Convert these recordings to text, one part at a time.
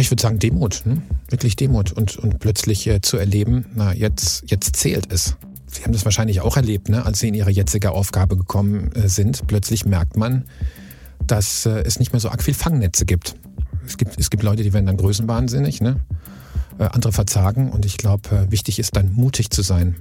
Ich würde sagen Demut, ne? wirklich Demut und, und plötzlich äh, zu erleben, na jetzt, jetzt zählt es. Sie haben das wahrscheinlich auch erlebt, ne? als Sie in Ihre jetzige Aufgabe gekommen äh, sind. Plötzlich merkt man, dass äh, es nicht mehr so arg viel Fangnetze gibt. Es gibt, es gibt Leute, die werden dann größenwahnsinnig, ne? Äh, andere verzagen und ich glaube, äh, wichtig ist dann mutig zu sein.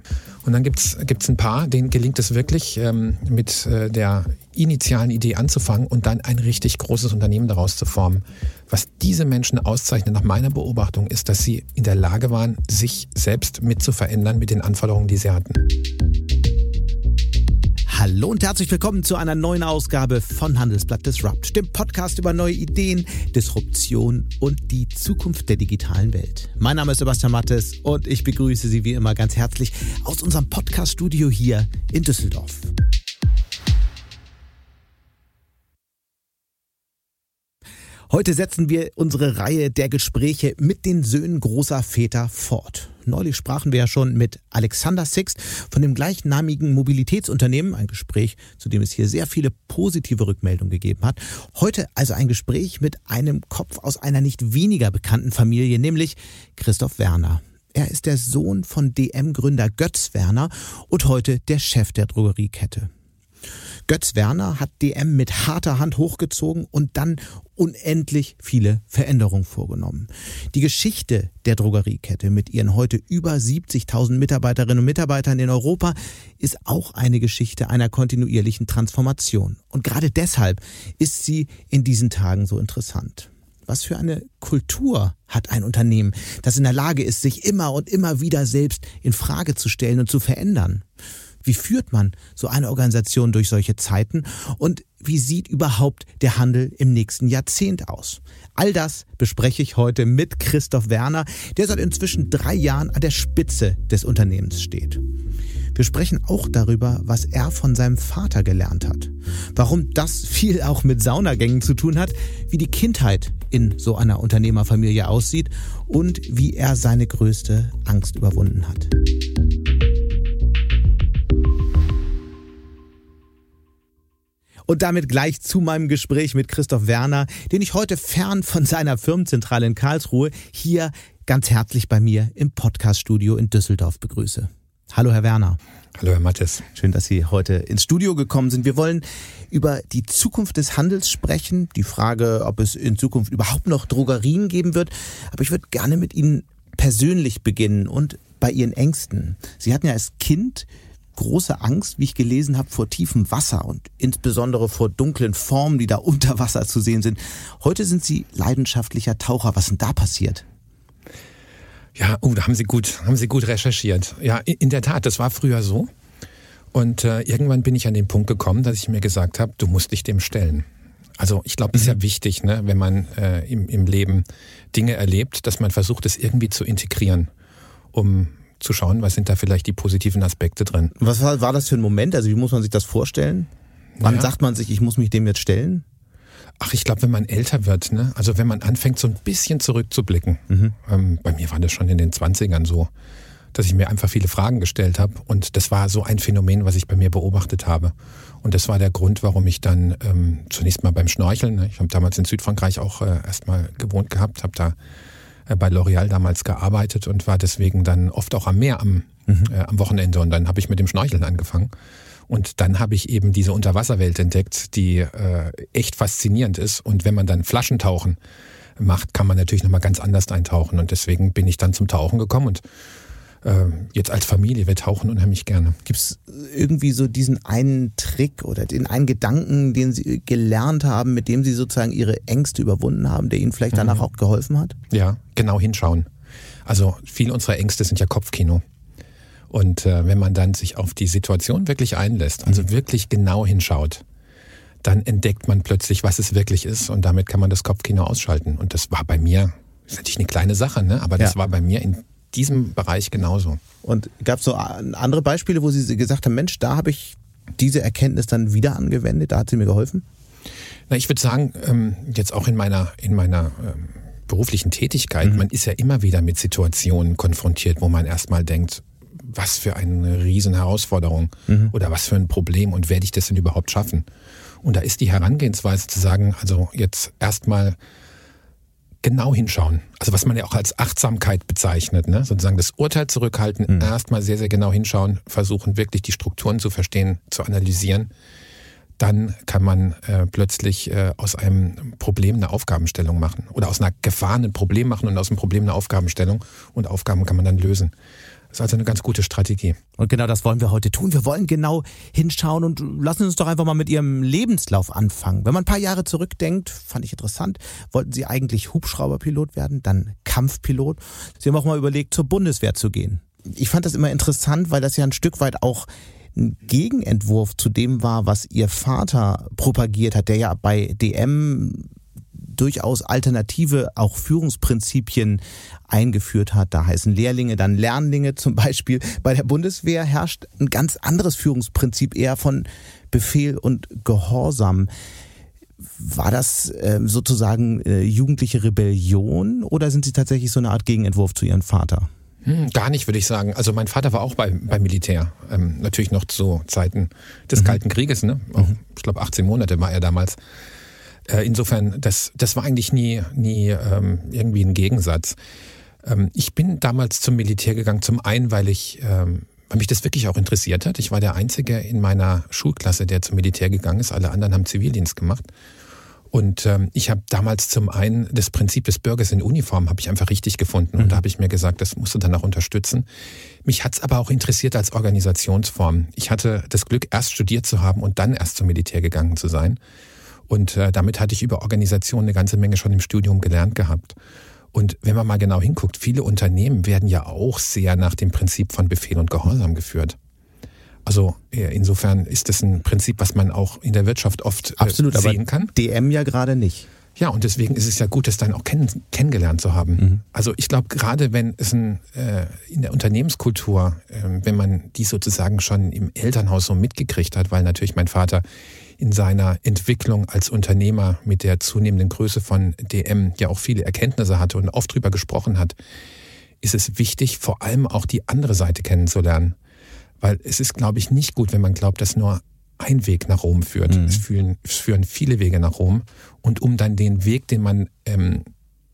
Und dann gibt's gibt's ein paar, denen gelingt es wirklich, ähm, mit äh, der initialen Idee anzufangen und dann ein richtig großes Unternehmen daraus zu formen. Was diese Menschen auszeichnet, nach meiner Beobachtung, ist, dass sie in der Lage waren, sich selbst mit zu verändern mit den Anforderungen, die sie hatten. Hallo und herzlich willkommen zu einer neuen Ausgabe von Handelsblatt Disrupt, dem Podcast über neue Ideen, Disruption und die Zukunft der digitalen Welt. Mein Name ist Sebastian Mattes und ich begrüße Sie wie immer ganz herzlich aus unserem Podcast-Studio hier in Düsseldorf. Heute setzen wir unsere Reihe der Gespräche mit den Söhnen großer Väter fort. Neulich sprachen wir ja schon mit Alexander Sixt von dem gleichnamigen Mobilitätsunternehmen, ein Gespräch, zu dem es hier sehr viele positive Rückmeldungen gegeben hat. Heute also ein Gespräch mit einem Kopf aus einer nicht weniger bekannten Familie, nämlich Christoph Werner. Er ist der Sohn von DM-Gründer Götz Werner und heute der Chef der Drogeriekette. Götz Werner hat DM mit harter Hand hochgezogen und dann unendlich viele Veränderungen vorgenommen. Die Geschichte der Drogeriekette mit ihren heute über 70.000 Mitarbeiterinnen und Mitarbeitern in Europa ist auch eine Geschichte einer kontinuierlichen Transformation. Und gerade deshalb ist sie in diesen Tagen so interessant. Was für eine Kultur hat ein Unternehmen, das in der Lage ist, sich immer und immer wieder selbst in Frage zu stellen und zu verändern? Wie führt man so eine Organisation durch solche Zeiten? Und wie sieht überhaupt der Handel im nächsten Jahrzehnt aus? All das bespreche ich heute mit Christoph Werner, der seit inzwischen drei Jahren an der Spitze des Unternehmens steht. Wir sprechen auch darüber, was er von seinem Vater gelernt hat. Warum das viel auch mit Saunagängen zu tun hat, wie die Kindheit in so einer Unternehmerfamilie aussieht und wie er seine größte Angst überwunden hat. Und damit gleich zu meinem Gespräch mit Christoph Werner, den ich heute fern von seiner Firmenzentrale in Karlsruhe hier ganz herzlich bei mir im Podcaststudio in Düsseldorf begrüße. Hallo, Herr Werner. Hallo, Herr Mattes. Schön, dass Sie heute ins Studio gekommen sind. Wir wollen über die Zukunft des Handels sprechen, die Frage, ob es in Zukunft überhaupt noch Drogerien geben wird. Aber ich würde gerne mit Ihnen persönlich beginnen und bei Ihren Ängsten. Sie hatten ja als Kind große Angst, wie ich gelesen habe, vor tiefem Wasser und insbesondere vor dunklen Formen, die da unter Wasser zu sehen sind. Heute sind Sie leidenschaftlicher Taucher. Was ist denn da passiert? Ja, oh, da haben Sie gut, haben Sie gut recherchiert. Ja, in der Tat, das war früher so. Und äh, irgendwann bin ich an den Punkt gekommen, dass ich mir gesagt habe, du musst dich dem stellen. Also ich glaube, es ist ja mhm. wichtig, ne, wenn man äh, im, im Leben Dinge erlebt, dass man versucht, es irgendwie zu integrieren, um zu schauen, was sind da vielleicht die positiven Aspekte drin. Was war, war das für ein Moment? Also wie muss man sich das vorstellen? Wann ja. sagt man sich, ich muss mich dem jetzt stellen? Ach, ich glaube, wenn man älter wird, ne? also wenn man anfängt, so ein bisschen zurückzublicken. Mhm. Ähm, bei mir war das schon in den Zwanzigern so, dass ich mir einfach viele Fragen gestellt habe. Und das war so ein Phänomen, was ich bei mir beobachtet habe. Und das war der Grund, warum ich dann ähm, zunächst mal beim Schnorcheln, ne? ich habe damals in Südfrankreich auch äh, erstmal gewohnt gehabt, habe da bei L'Oreal damals gearbeitet und war deswegen dann oft auch am Meer am, mhm. äh, am Wochenende. Und dann habe ich mit dem Schnorcheln angefangen. Und dann habe ich eben diese Unterwasserwelt entdeckt, die äh, echt faszinierend ist. Und wenn man dann Flaschentauchen macht, kann man natürlich nochmal ganz anders eintauchen. Und deswegen bin ich dann zum Tauchen gekommen und äh, jetzt als Familie, wir tauchen unheimlich gerne. Gibt es irgendwie so diesen einen Trick oder den einen Gedanken, den Sie gelernt haben, mit dem Sie sozusagen Ihre Ängste überwunden haben, der Ihnen vielleicht danach mhm. auch geholfen hat? Ja, genau hinschauen. Also viele unserer Ängste sind ja Kopfkino. Und äh, wenn man dann sich auf die Situation wirklich einlässt, also mhm. wirklich genau hinschaut, dann entdeckt man plötzlich, was es wirklich ist und damit kann man das Kopfkino ausschalten. Und das war bei mir, das ist natürlich eine kleine Sache, ne? aber das ja. war bei mir in diesem Bereich genauso. Und gab es so andere Beispiele, wo Sie gesagt haben, Mensch, da habe ich diese Erkenntnis dann wieder angewendet, da hat sie mir geholfen? Na, ich würde sagen, ähm, jetzt auch in meiner, in meiner ähm, beruflichen Tätigkeit, mhm. man ist ja immer wieder mit Situationen konfrontiert, wo man erstmal denkt, was für eine riesen Herausforderung mhm. oder was für ein Problem und werde ich das denn überhaupt schaffen? Und da ist die Herangehensweise zu sagen, also jetzt erstmal genau hinschauen. Also was man ja auch als Achtsamkeit bezeichnet, ne? sozusagen das Urteil zurückhalten, mhm. erstmal sehr, sehr genau hinschauen, versuchen wirklich die Strukturen zu verstehen, zu analysieren. Dann kann man äh, plötzlich äh, aus einem Problem eine Aufgabenstellung machen oder aus einer Gefahr ein Problem machen und aus einem Problem eine Aufgabenstellung und Aufgaben kann man dann lösen. Das ist also eine ganz gute Strategie. Und genau das wollen wir heute tun. Wir wollen genau hinschauen und lassen uns doch einfach mal mit Ihrem Lebenslauf anfangen. Wenn man ein paar Jahre zurückdenkt, fand ich interessant, wollten Sie eigentlich Hubschrauberpilot werden, dann Kampfpilot. Sie haben auch mal überlegt, zur Bundeswehr zu gehen. Ich fand das immer interessant, weil das ja ein Stück weit auch ein Gegenentwurf zu dem war, was Ihr Vater propagiert hat, der ja bei DM durchaus alternative auch Führungsprinzipien eingeführt hat. Da heißen Lehrlinge dann Lernlinge zum Beispiel. Bei der Bundeswehr herrscht ein ganz anderes Führungsprinzip eher von Befehl und Gehorsam. War das äh, sozusagen äh, jugendliche Rebellion oder sind Sie tatsächlich so eine Art Gegenentwurf zu Ihrem Vater? Hm, gar nicht, würde ich sagen. Also mein Vater war auch bei, beim Militär. Ähm, natürlich noch zu Zeiten des mhm. Kalten Krieges. Ne? Auch, mhm. Ich glaube, 18 Monate war er damals. Äh, insofern, das, das war eigentlich nie, nie ähm, irgendwie ein Gegensatz. Ähm, ich bin damals zum Militär gegangen, zum einen, weil ich, ähm, weil mich das wirklich auch interessiert hat. Ich war der Einzige in meiner Schulklasse, der zum Militär gegangen ist. Alle anderen haben Zivildienst gemacht. Und ähm, ich habe damals zum einen das Prinzip des Bürgers in Uniform habe ich einfach richtig gefunden. Und mhm. da habe ich mir gesagt, das musst du dann auch unterstützen. Mich hat's aber auch interessiert als Organisationsform. Ich hatte das Glück, erst studiert zu haben und dann erst zum Militär gegangen zu sein. Und äh, damit hatte ich über Organisation eine ganze Menge schon im Studium gelernt gehabt. Und wenn man mal genau hinguckt, viele Unternehmen werden ja auch sehr nach dem Prinzip von Befehl und Gehorsam geführt. Also äh, insofern ist das ein Prinzip, was man auch in der Wirtschaft oft äh, Absolut, sehen kann. DM ja gerade nicht. Ja, und deswegen ist es ja gut, das dann auch kenn kennengelernt zu haben. Mhm. Also ich glaube, gerade wenn es ein, äh, in der Unternehmenskultur, äh, wenn man die sozusagen schon im Elternhaus so mitgekriegt hat, weil natürlich mein Vater in seiner Entwicklung als Unternehmer mit der zunehmenden Größe von DM ja auch viele Erkenntnisse hatte und oft drüber gesprochen hat, ist es wichtig, vor allem auch die andere Seite kennenzulernen. Weil es ist, glaube ich, nicht gut, wenn man glaubt, dass nur ein Weg nach Rom führt. Mhm. Es, führen, es führen viele Wege nach Rom. Und um dann den Weg, den man ähm,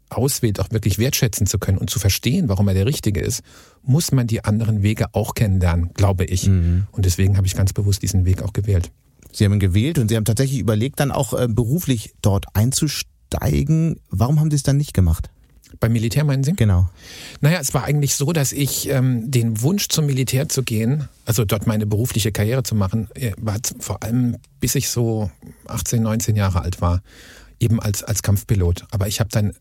auswählt, auch wirklich wertschätzen zu können und zu verstehen, warum er der richtige ist, muss man die anderen Wege auch kennenlernen, glaube ich. Mhm. Und deswegen habe ich ganz bewusst diesen Weg auch gewählt. Sie haben ihn gewählt und Sie haben tatsächlich überlegt, dann auch äh, beruflich dort einzusteigen. Warum haben Sie es dann nicht gemacht? Beim Militär meinen Sie? Genau. Naja, es war eigentlich so, dass ich ähm, den Wunsch zum Militär zu gehen, also dort meine berufliche Karriere zu machen, äh, war vor allem bis ich so 18, 19 Jahre alt war, eben als, als Kampfpilot. Aber ich habe dann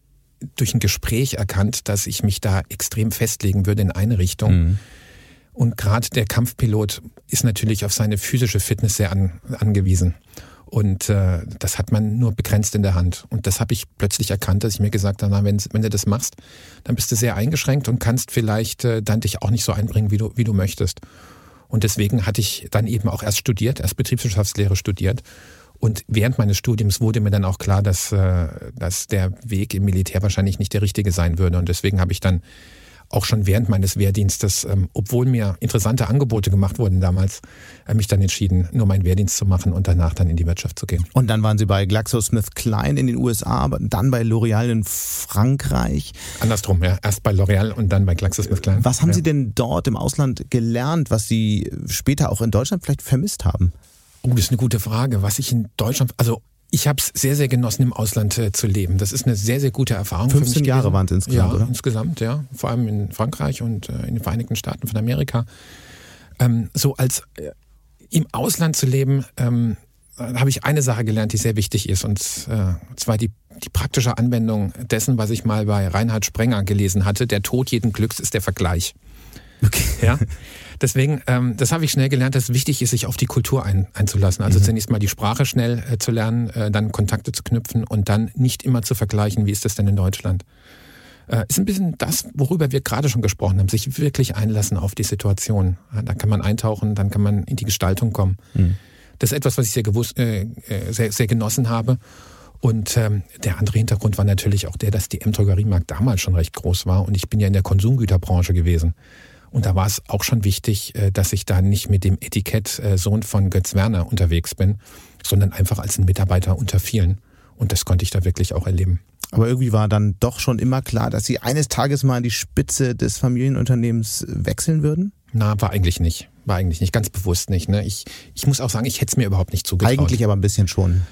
durch ein Gespräch erkannt, dass ich mich da extrem festlegen würde in eine Richtung. Mhm und gerade der Kampfpilot ist natürlich auf seine physische Fitness sehr an, angewiesen. Und äh, das hat man nur begrenzt in der Hand. Und das habe ich plötzlich erkannt, dass ich mir gesagt habe, na, wenn, wenn du das machst, dann bist du sehr eingeschränkt und kannst vielleicht äh, dann dich auch nicht so einbringen, wie du, wie du möchtest. Und deswegen hatte ich dann eben auch erst studiert, erst Betriebswirtschaftslehre studiert. Und während meines Studiums wurde mir dann auch klar, dass, äh, dass der Weg im Militär wahrscheinlich nicht der richtige sein würde. Und deswegen habe ich dann auch schon während meines Wehrdienstes, ähm, obwohl mir interessante Angebote gemacht wurden damals, äh, mich dann entschieden, nur meinen Wehrdienst zu machen und danach dann in die Wirtschaft zu gehen. Und dann waren Sie bei GlaxoSmithKline in den USA, aber dann bei L'Oreal in Frankreich. Andersrum, ja. Erst bei L'Oreal und dann bei GlaxoSmithKline. Was haben ja. Sie denn dort im Ausland gelernt, was Sie später auch in Deutschland vielleicht vermisst haben? Oh, das ist eine gute Frage. Was ich in Deutschland, also ich habe es sehr, sehr genossen, im Ausland äh, zu leben. Das ist eine sehr, sehr gute Erfahrung. 15 Jahre waren es insgesamt, ja, oder? insgesamt, ja. Vor allem in Frankreich und äh, in den Vereinigten Staaten von Amerika. Ähm, so als äh, im Ausland zu leben, ähm, habe ich eine Sache gelernt, die sehr wichtig ist. Und äh, zwar die, die praktische Anwendung dessen, was ich mal bei Reinhard Sprenger gelesen hatte. Der Tod jeden Glücks ist der Vergleich. Okay. Ja. Deswegen, ähm, das habe ich schnell gelernt, dass es wichtig ist, sich auf die Kultur ein, einzulassen. Also mhm. zunächst mal die Sprache schnell äh, zu lernen, äh, dann Kontakte zu knüpfen und dann nicht immer zu vergleichen, wie ist das denn in Deutschland. Äh, ist ein bisschen das, worüber wir gerade schon gesprochen haben, sich wirklich einlassen auf die Situation. Ja, da kann man eintauchen, dann kann man in die Gestaltung kommen. Mhm. Das ist etwas, was ich sehr, gewusst, äh, äh sehr, sehr genossen habe. Und ähm, der andere Hintergrund war natürlich auch der, dass die M-Drogeriemarkt damals schon recht groß war und ich bin ja in der Konsumgüterbranche gewesen. Und da war es auch schon wichtig, äh, dass ich da nicht mit dem Etikett äh, Sohn von Götz Werner unterwegs bin, sondern einfach als ein Mitarbeiter unter vielen. Und das konnte ich da wirklich auch erleben. Aber irgendwie war dann doch schon immer klar, dass Sie eines Tages mal an die Spitze des Familienunternehmens wechseln würden? Na, war eigentlich nicht. War eigentlich nicht, ganz bewusst nicht. Ne? Ich, ich muss auch sagen, ich hätte es mir überhaupt nicht zugetraut. Eigentlich aber ein bisschen schon.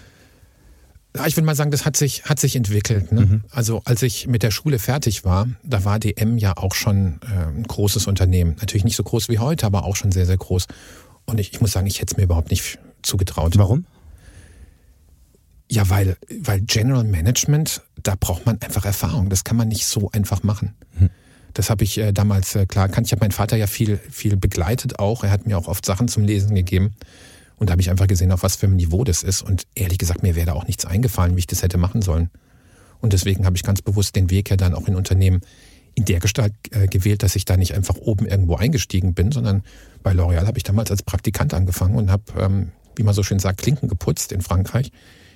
Ja, ich würde mal sagen, das hat sich, hat sich entwickelt. Ne? Mhm. Also als ich mit der Schule fertig war, da war DM ja auch schon äh, ein großes Unternehmen. Natürlich nicht so groß wie heute, aber auch schon sehr, sehr groß. Und ich, ich muss sagen, ich hätte es mir überhaupt nicht zugetraut. Warum? Ja, weil, weil General Management, da braucht man einfach Erfahrung. Das kann man nicht so einfach machen. Mhm. Das habe ich äh, damals äh, klar erkannt. Ich habe meinen Vater ja viel, viel begleitet auch. Er hat mir auch oft Sachen zum Lesen gegeben. Und da habe ich einfach gesehen, auf was für ein Niveau das ist. Und ehrlich gesagt, mir wäre da auch nichts eingefallen, wie ich das hätte machen sollen. Und deswegen habe ich ganz bewusst den Weg ja dann auch in Unternehmen in der Gestalt äh, gewählt, dass ich da nicht einfach oben irgendwo eingestiegen bin, sondern bei L'Oréal habe ich damals als Praktikant angefangen und habe, ähm, wie man so schön sagt, Klinken geputzt in Frankreich,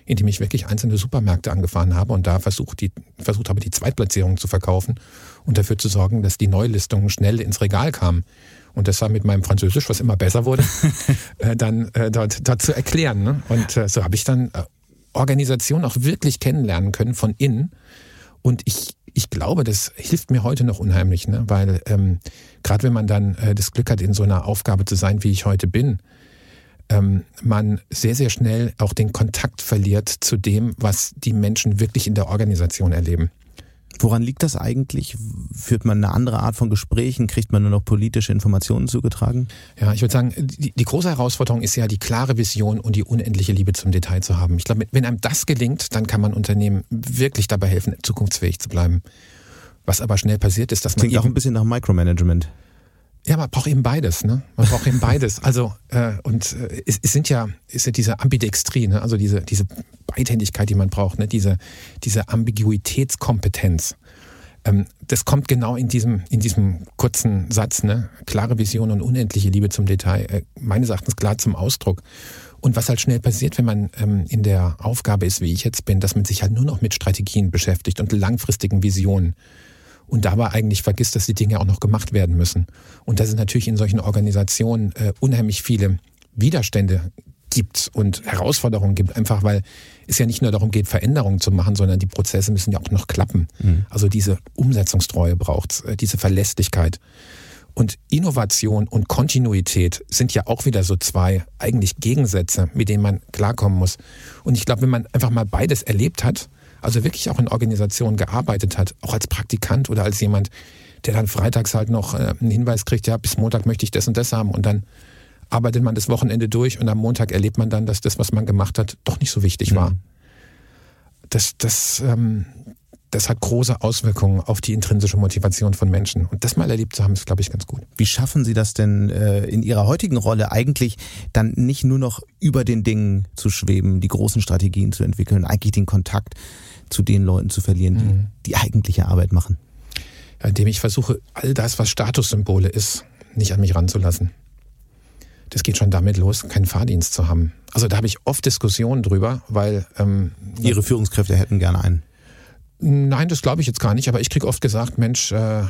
indem ich wirklich einzelne Supermärkte angefahren habe und da versucht, die, versucht habe, die Zweitplatzierung zu verkaufen und dafür zu sorgen, dass die Neulistungen schnell ins Regal kamen und das war mit meinem Französisch, was immer besser wurde, äh, dann äh, dort, dort zu erklären. Ne? Und äh, so habe ich dann äh, Organisation auch wirklich kennenlernen können von innen. Und ich, ich glaube, das hilft mir heute noch unheimlich, ne? weil ähm, gerade wenn man dann äh, das Glück hat, in so einer Aufgabe zu sein, wie ich heute bin, ähm, man sehr, sehr schnell auch den Kontakt verliert zu dem, was die Menschen wirklich in der Organisation erleben. Woran liegt das eigentlich? Führt man eine andere Art von Gesprächen? Kriegt man nur noch politische Informationen zugetragen? Ja, ich würde sagen, die, die, große Herausforderung ist ja die klare Vision und die unendliche Liebe zum Detail zu haben. Ich glaube, wenn einem das gelingt, dann kann man Unternehmen wirklich dabei helfen, zukunftsfähig zu bleiben. Was aber schnell passiert ist, dass man. Klingt auch ein bisschen nach Micromanagement. Ja, man braucht eben beides, ne? Man braucht eben beides. Also äh, und äh, es, es sind ja, ist ja diese Ambidextrie, ne? Also diese diese Beidhändigkeit, die man braucht, ne? Diese diese Ambiguitätskompetenz. Ähm, das kommt genau in diesem in diesem kurzen Satz, ne? Klare Vision und unendliche Liebe zum Detail. Äh, meines Erachtens klar zum Ausdruck. Und was halt schnell passiert, wenn man ähm, in der Aufgabe ist, wie ich jetzt bin, dass man sich halt nur noch mit Strategien beschäftigt und langfristigen Visionen und dabei eigentlich vergisst, dass die Dinge auch noch gemacht werden müssen. Und dass es natürlich in solchen Organisationen äh, unheimlich viele Widerstände gibt und Herausforderungen gibt, einfach weil es ja nicht nur darum geht, Veränderungen zu machen, sondern die Prozesse müssen ja auch noch klappen. Mhm. Also diese Umsetzungstreue braucht äh, diese Verlässlichkeit. Und Innovation und Kontinuität sind ja auch wieder so zwei eigentlich Gegensätze, mit denen man klarkommen muss. Und ich glaube, wenn man einfach mal beides erlebt hat, also wirklich auch in Organisationen gearbeitet hat, auch als Praktikant oder als jemand, der dann freitags halt noch äh, einen Hinweis kriegt, ja, bis Montag möchte ich das und das haben und dann arbeitet man das Wochenende durch und am Montag erlebt man dann, dass das, was man gemacht hat, doch nicht so wichtig war. Mhm. Das, das, ähm, das hat große Auswirkungen auf die intrinsische Motivation von Menschen. Und das mal erlebt zu haben, ist, glaube ich, ganz gut. Wie schaffen Sie das denn äh, in Ihrer heutigen Rolle eigentlich dann nicht nur noch über den Dingen zu schweben, die großen Strategien zu entwickeln, eigentlich den Kontakt zu den Leuten zu verlieren, die mhm. die eigentliche Arbeit machen? Indem ich versuche, all das, was Statussymbole ist, nicht an mich ranzulassen. Das geht schon damit los, keinen Fahrdienst zu haben. Also da habe ich oft Diskussionen drüber, weil ähm, Ihre Führungskräfte hätten gerne einen. Nein, das glaube ich jetzt gar nicht, aber ich kriege oft gesagt, Mensch, äh,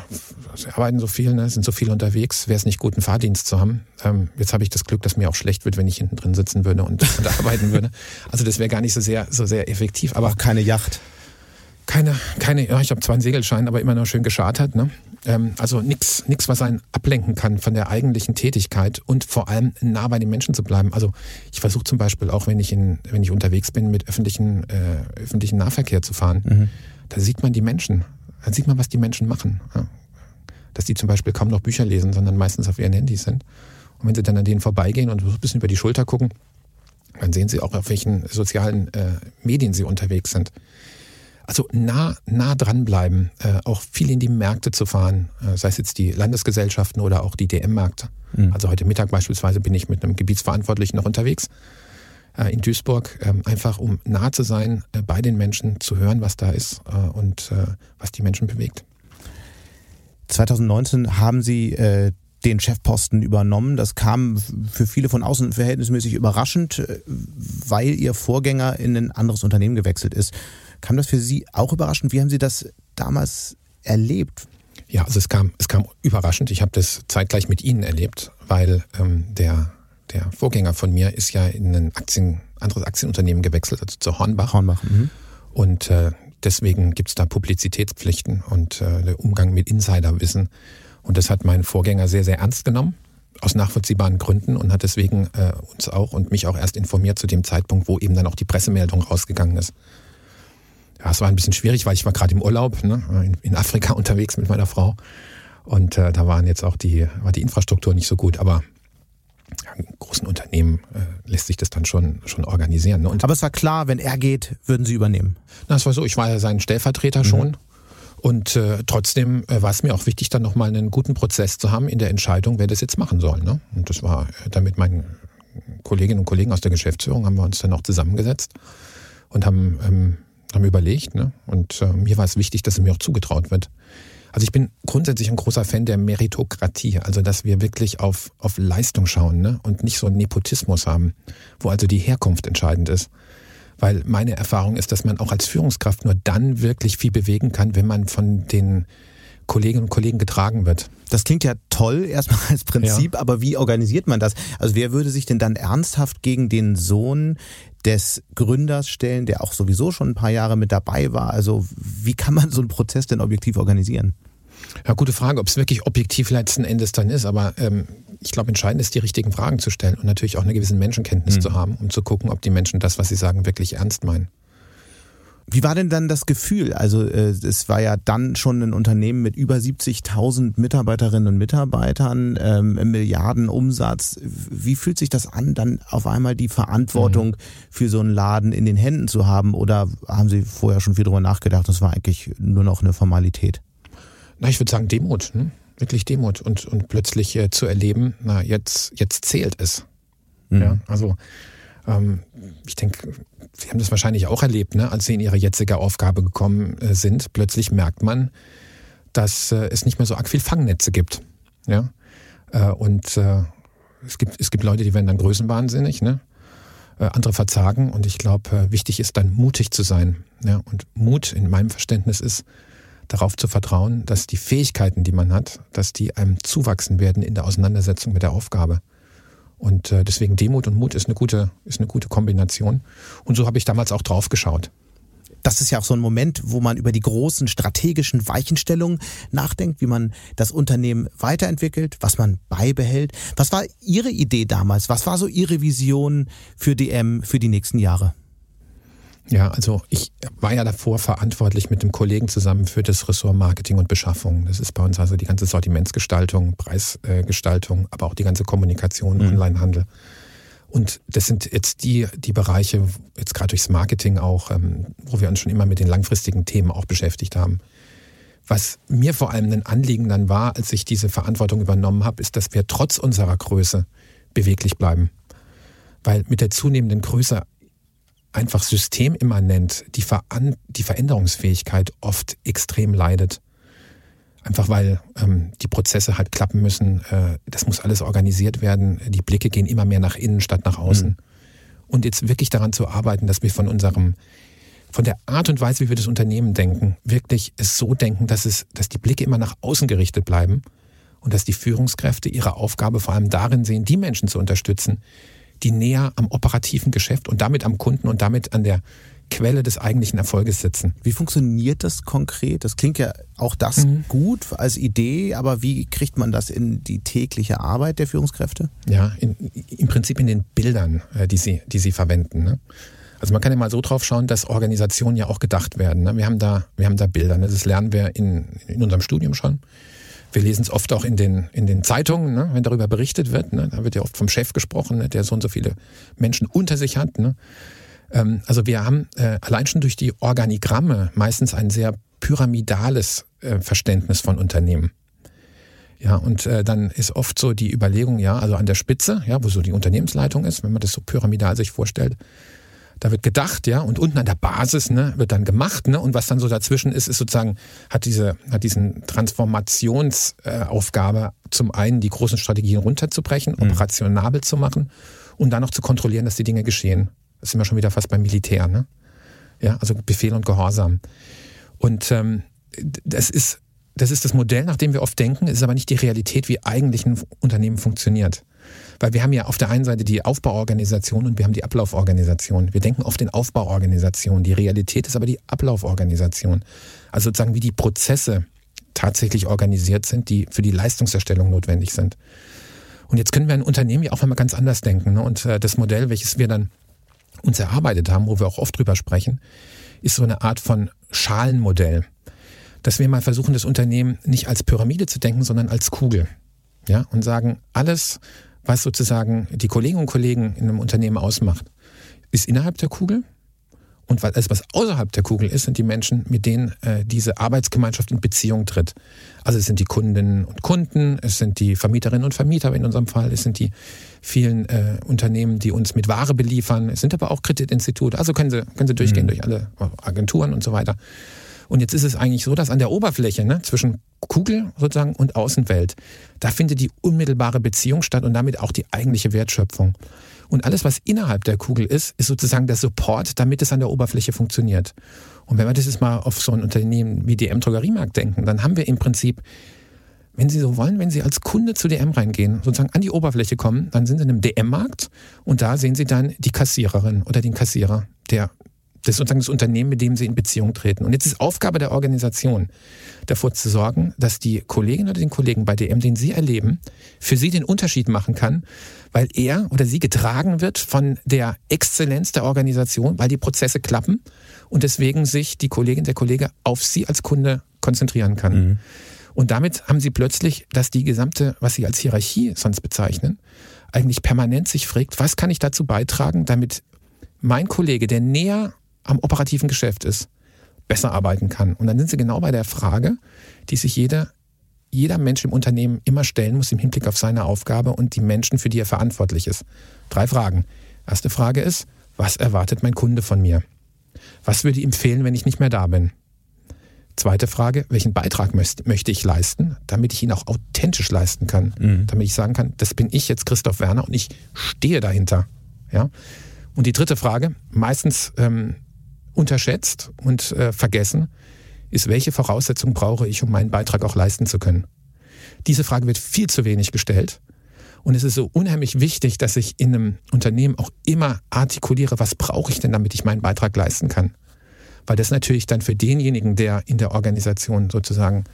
sie arbeiten so viel, ne, sind so viel unterwegs, wäre es nicht gut, einen Fahrdienst zu haben. Ähm, jetzt habe ich das Glück, dass mir auch schlecht wird, wenn ich hinten drin sitzen würde und, und arbeiten würde. Also das wäre gar nicht so sehr, so sehr effektiv. Aber auch keine Yacht. Keine, keine, ja, ich habe zwar einen Segelschein, aber immer noch schön geschartert. Ne? Ähm, also nichts, nix, was einen ablenken kann von der eigentlichen Tätigkeit und vor allem nah bei den Menschen zu bleiben. Also ich versuche zum Beispiel auch, wenn ich in, wenn ich unterwegs bin, mit öffentlichen, äh, öffentlichen Nahverkehr zu fahren. Mhm da sieht man die Menschen. Da sieht man, was die Menschen machen. Ja. Dass die zum Beispiel kaum noch Bücher lesen, sondern meistens auf ihren Handys sind. Und wenn sie dann an denen vorbeigehen und ein bisschen über die Schulter gucken, dann sehen sie auch, auf welchen sozialen äh, Medien sie unterwegs sind. Also nah, nah dranbleiben, äh, auch viel in die Märkte zu fahren, äh, sei es jetzt die Landesgesellschaften oder auch die DM-Märkte. Mhm. Also heute Mittag beispielsweise bin ich mit einem Gebietsverantwortlichen noch unterwegs in Duisburg, ähm, einfach um nah zu sein, äh, bei den Menschen, zu hören, was da ist äh, und was die Menschen bewegt. 2019 haben Sie den Chefposten übernommen. Das kam für viele von außen verhältnismäßig überraschend, weil Ihr Vorgänger in ein anderes Unternehmen gewechselt ist. Kam das für Sie auch überraschend? Wie haben Sie das damals erlebt? Ja, also es kam, es kam überraschend. Ich habe das zeitgleich mit Ihnen erlebt, weil ähm, der der Vorgänger von mir ist ja in ein Aktien, anderes Aktienunternehmen gewechselt, also zu Hornbach. Hornbach. Mhm. Und äh, deswegen gibt es da Publizitätspflichten und äh, der Umgang mit Insiderwissen. Und das hat mein Vorgänger sehr, sehr ernst genommen, aus nachvollziehbaren Gründen und hat deswegen äh, uns auch und mich auch erst informiert zu dem Zeitpunkt, wo eben dann auch die Pressemeldung rausgegangen ist. Ja, es war ein bisschen schwierig, weil ich war gerade im Urlaub ne, in, in, Afrika unterwegs mit meiner Frau. Und äh, da waren jetzt auch die, war die Infrastruktur nicht so gut, aber in großen Unternehmen äh, lässt sich das dann schon, schon organisieren. Ne? Aber es war klar, wenn er geht, würden Sie übernehmen? Na, es war so, ich war ja sein Stellvertreter mhm. schon. Und äh, trotzdem äh, war es mir auch wichtig, dann nochmal einen guten Prozess zu haben in der Entscheidung, wer das jetzt machen soll. Ne? Und das war äh, damit meinen Kolleginnen und Kollegen aus der Geschäftsführung haben wir uns dann auch zusammengesetzt und haben, ähm, haben überlegt. Ne? Und äh, mir war es wichtig, dass es mir auch zugetraut wird. Also ich bin grundsätzlich ein großer Fan der Meritokratie, also dass wir wirklich auf, auf Leistung schauen ne? und nicht so einen Nepotismus haben, wo also die Herkunft entscheidend ist. Weil meine Erfahrung ist, dass man auch als Führungskraft nur dann wirklich viel bewegen kann, wenn man von den Kolleginnen und Kollegen getragen wird. Das klingt ja toll erstmal als Prinzip, ja. aber wie organisiert man das? Also wer würde sich denn dann ernsthaft gegen den Sohn des Gründers stellen, der auch sowieso schon ein paar Jahre mit dabei war? Also wie kann man so einen Prozess denn objektiv organisieren? Ja, gute Frage, ob es wirklich objektiv letzten Endes dann ist, aber ähm, ich glaube, entscheidend ist, die richtigen Fragen zu stellen und natürlich auch eine gewisse Menschenkenntnis mhm. zu haben, um zu gucken, ob die Menschen das, was sie sagen, wirklich ernst meinen. Wie war denn dann das Gefühl? Also äh, es war ja dann schon ein Unternehmen mit über 70.000 Mitarbeiterinnen und Mitarbeitern, ähm, Milliarden Umsatz. Wie fühlt sich das an, dann auf einmal die Verantwortung mhm. für so einen Laden in den Händen zu haben? Oder haben Sie vorher schon viel darüber nachgedacht? Das war eigentlich nur noch eine Formalität. Na, ich würde sagen Demut, ne? wirklich Demut und, und plötzlich äh, zu erleben, na, jetzt, jetzt zählt es. Mhm. Ja, also ähm, ich denke, Sie haben das wahrscheinlich auch erlebt, ne? als Sie in Ihre jetzige Aufgabe gekommen äh, sind. Plötzlich merkt man, dass äh, es nicht mehr so arg viel Fangnetze gibt. Ja? Äh, und äh, es, gibt, es gibt Leute, die werden dann größenwahnsinnig, ne? Äh, andere verzagen. Und ich glaube, wichtig ist dann mutig zu sein. Ja? Und Mut in meinem Verständnis ist, darauf zu vertrauen, dass die Fähigkeiten, die man hat, dass die einem zuwachsen werden in der Auseinandersetzung mit der Aufgabe. Und äh, deswegen Demut und Mut ist eine gute, ist eine gute Kombination. Und so habe ich damals auch drauf geschaut. Das ist ja auch so ein Moment, wo man über die großen strategischen Weichenstellungen nachdenkt, wie man das Unternehmen weiterentwickelt, was man beibehält. Was war Ihre Idee damals? Was war so Ihre Vision für DM für die nächsten Jahre? Ja, also ich war ja davor verantwortlich mit dem Kollegen zusammen für das Ressort Marketing und Beschaffung. Das ist bei uns also die ganze Sortimentsgestaltung, Preisgestaltung, aber auch die ganze Kommunikation, mhm. Onlinehandel. Und das sind jetzt die, die Bereiche, jetzt gerade durchs Marketing auch, ähm, wo wir uns schon immer mit den langfristigen Themen auch beschäftigt haben. Was mir vor allem ein Anliegen dann war, als ich diese Verantwortung übernommen habe, ist, dass wir trotz unserer Größe beweglich bleiben. Weil mit der zunehmenden Größe einfach systemimmanent die, Ver die Veränderungsfähigkeit oft extrem leidet. Einfach weil ähm, die Prozesse halt klappen müssen. Äh, das muss alles organisiert werden. Die Blicke gehen immer mehr nach innen statt nach außen. Mhm. Und jetzt wirklich daran zu arbeiten, dass wir von unserem, von der Art und Weise, wie wir das Unternehmen denken, wirklich es so denken, dass es, dass die Blicke immer nach außen gerichtet bleiben und dass die Führungskräfte ihre Aufgabe vor allem darin sehen, die Menschen zu unterstützen, die näher am operativen Geschäft und damit am Kunden und damit an der Quelle des eigentlichen Erfolges sitzen. Wie funktioniert das konkret? Das klingt ja auch das mhm. gut als Idee, aber wie kriegt man das in die tägliche Arbeit der Führungskräfte? Ja, in, im Prinzip in den Bildern, äh, die sie, die sie verwenden. Ne? Also man kann ja mal so drauf schauen, dass Organisationen ja auch gedacht werden. Ne? Wir haben da, wir haben da Bilder. Ne? Das lernen wir in, in unserem Studium schon. Wir lesen es oft auch in den, in den Zeitungen, ne, wenn darüber berichtet wird. Ne, da wird ja oft vom Chef gesprochen, ne, der so und so viele Menschen unter sich hat. Ne. Ähm, also wir haben äh, allein schon durch die Organigramme meistens ein sehr pyramidales äh, Verständnis von Unternehmen. Ja, und äh, dann ist oft so die Überlegung, ja, also an der Spitze, ja, wo so die Unternehmensleitung ist, wenn man das so pyramidal sich vorstellt, da wird gedacht, ja, und unten an der Basis ne, wird dann gemacht, ne, und was dann so dazwischen ist, ist sozusagen, hat diese, hat diesen Transformationsaufgabe, äh, zum einen die großen Strategien runterzubrechen, mhm. operationabel zu machen und dann noch zu kontrollieren, dass die Dinge geschehen. Das sind wir schon wieder fast beim Militär, ne? Ja, also Befehl und Gehorsam. Und ähm, das ist das ist das Modell, nach dem wir oft denken, ist aber nicht die Realität, wie eigentlich ein Unternehmen funktioniert. Weil wir haben ja auf der einen Seite die Aufbauorganisation und wir haben die Ablauforganisation. Wir denken oft in Aufbauorganisation. Die Realität ist aber die Ablauforganisation. Also sozusagen, wie die Prozesse tatsächlich organisiert sind, die für die Leistungserstellung notwendig sind. Und jetzt können wir ein Unternehmen ja auch einmal ganz anders denken. Ne? Und äh, das Modell, welches wir dann uns erarbeitet haben, wo wir auch oft drüber sprechen, ist so eine Art von Schalenmodell. Dass wir mal versuchen, das Unternehmen nicht als Pyramide zu denken, sondern als Kugel. Ja, und sagen, alles, was sozusagen die Kolleginnen und Kollegen in einem Unternehmen ausmacht, ist innerhalb der Kugel. Und alles, was außerhalb der Kugel ist, sind die Menschen, mit denen äh, diese Arbeitsgemeinschaft in Beziehung tritt. Also es sind die Kundinnen und Kunden, es sind die Vermieterinnen und Vermieter in unserem Fall, es sind die vielen äh, Unternehmen, die uns mit Ware beliefern, es sind aber auch Kreditinstitute, also können sie, können sie durchgehen mhm. durch alle Agenturen und so weiter. Und jetzt ist es eigentlich so, dass an der Oberfläche ne, zwischen Kugel sozusagen und Außenwelt, da findet die unmittelbare Beziehung statt und damit auch die eigentliche Wertschöpfung. Und alles, was innerhalb der Kugel ist, ist sozusagen der Support, damit es an der Oberfläche funktioniert. Und wenn wir das jetzt mal auf so ein Unternehmen wie DM Drogeriemarkt denken, dann haben wir im Prinzip, wenn Sie so wollen, wenn Sie als Kunde zu DM reingehen, sozusagen an die Oberfläche kommen, dann sind Sie in einem DM-Markt und da sehen Sie dann die Kassiererin oder den Kassierer, der das ist sozusagen das Unternehmen, mit dem sie in Beziehung treten. Und jetzt ist Aufgabe der Organisation, davor zu sorgen, dass die Kollegin oder den Kollegen bei DM, den sie erleben, für sie den Unterschied machen kann, weil er oder sie getragen wird von der Exzellenz der Organisation, weil die Prozesse klappen und deswegen sich die Kollegin, der Kollege auf sie als Kunde konzentrieren kann. Mhm. Und damit haben sie plötzlich, dass die gesamte, was sie als Hierarchie sonst bezeichnen, eigentlich permanent sich fragt, was kann ich dazu beitragen, damit mein Kollege, der näher am operativen Geschäft ist, besser arbeiten kann. Und dann sind sie genau bei der Frage, die sich jeder, jeder Mensch im Unternehmen immer stellen muss im Hinblick auf seine Aufgabe und die Menschen, für die er verantwortlich ist. Drei Fragen. Erste Frage ist, was erwartet mein Kunde von mir? Was würde ihm fehlen, wenn ich nicht mehr da bin? Zweite Frage, welchen Beitrag möchte ich leisten, damit ich ihn auch authentisch leisten kann, mhm. damit ich sagen kann, das bin ich jetzt Christoph Werner und ich stehe dahinter. Ja? Und die dritte Frage, meistens ähm, unterschätzt und äh, vergessen, ist, welche Voraussetzungen brauche ich, um meinen Beitrag auch leisten zu können? Diese Frage wird viel zu wenig gestellt. Und es ist so unheimlich wichtig, dass ich in einem Unternehmen auch immer artikuliere, was brauche ich denn, damit ich meinen Beitrag leisten kann. Weil das natürlich dann für denjenigen, der in der Organisation sozusagen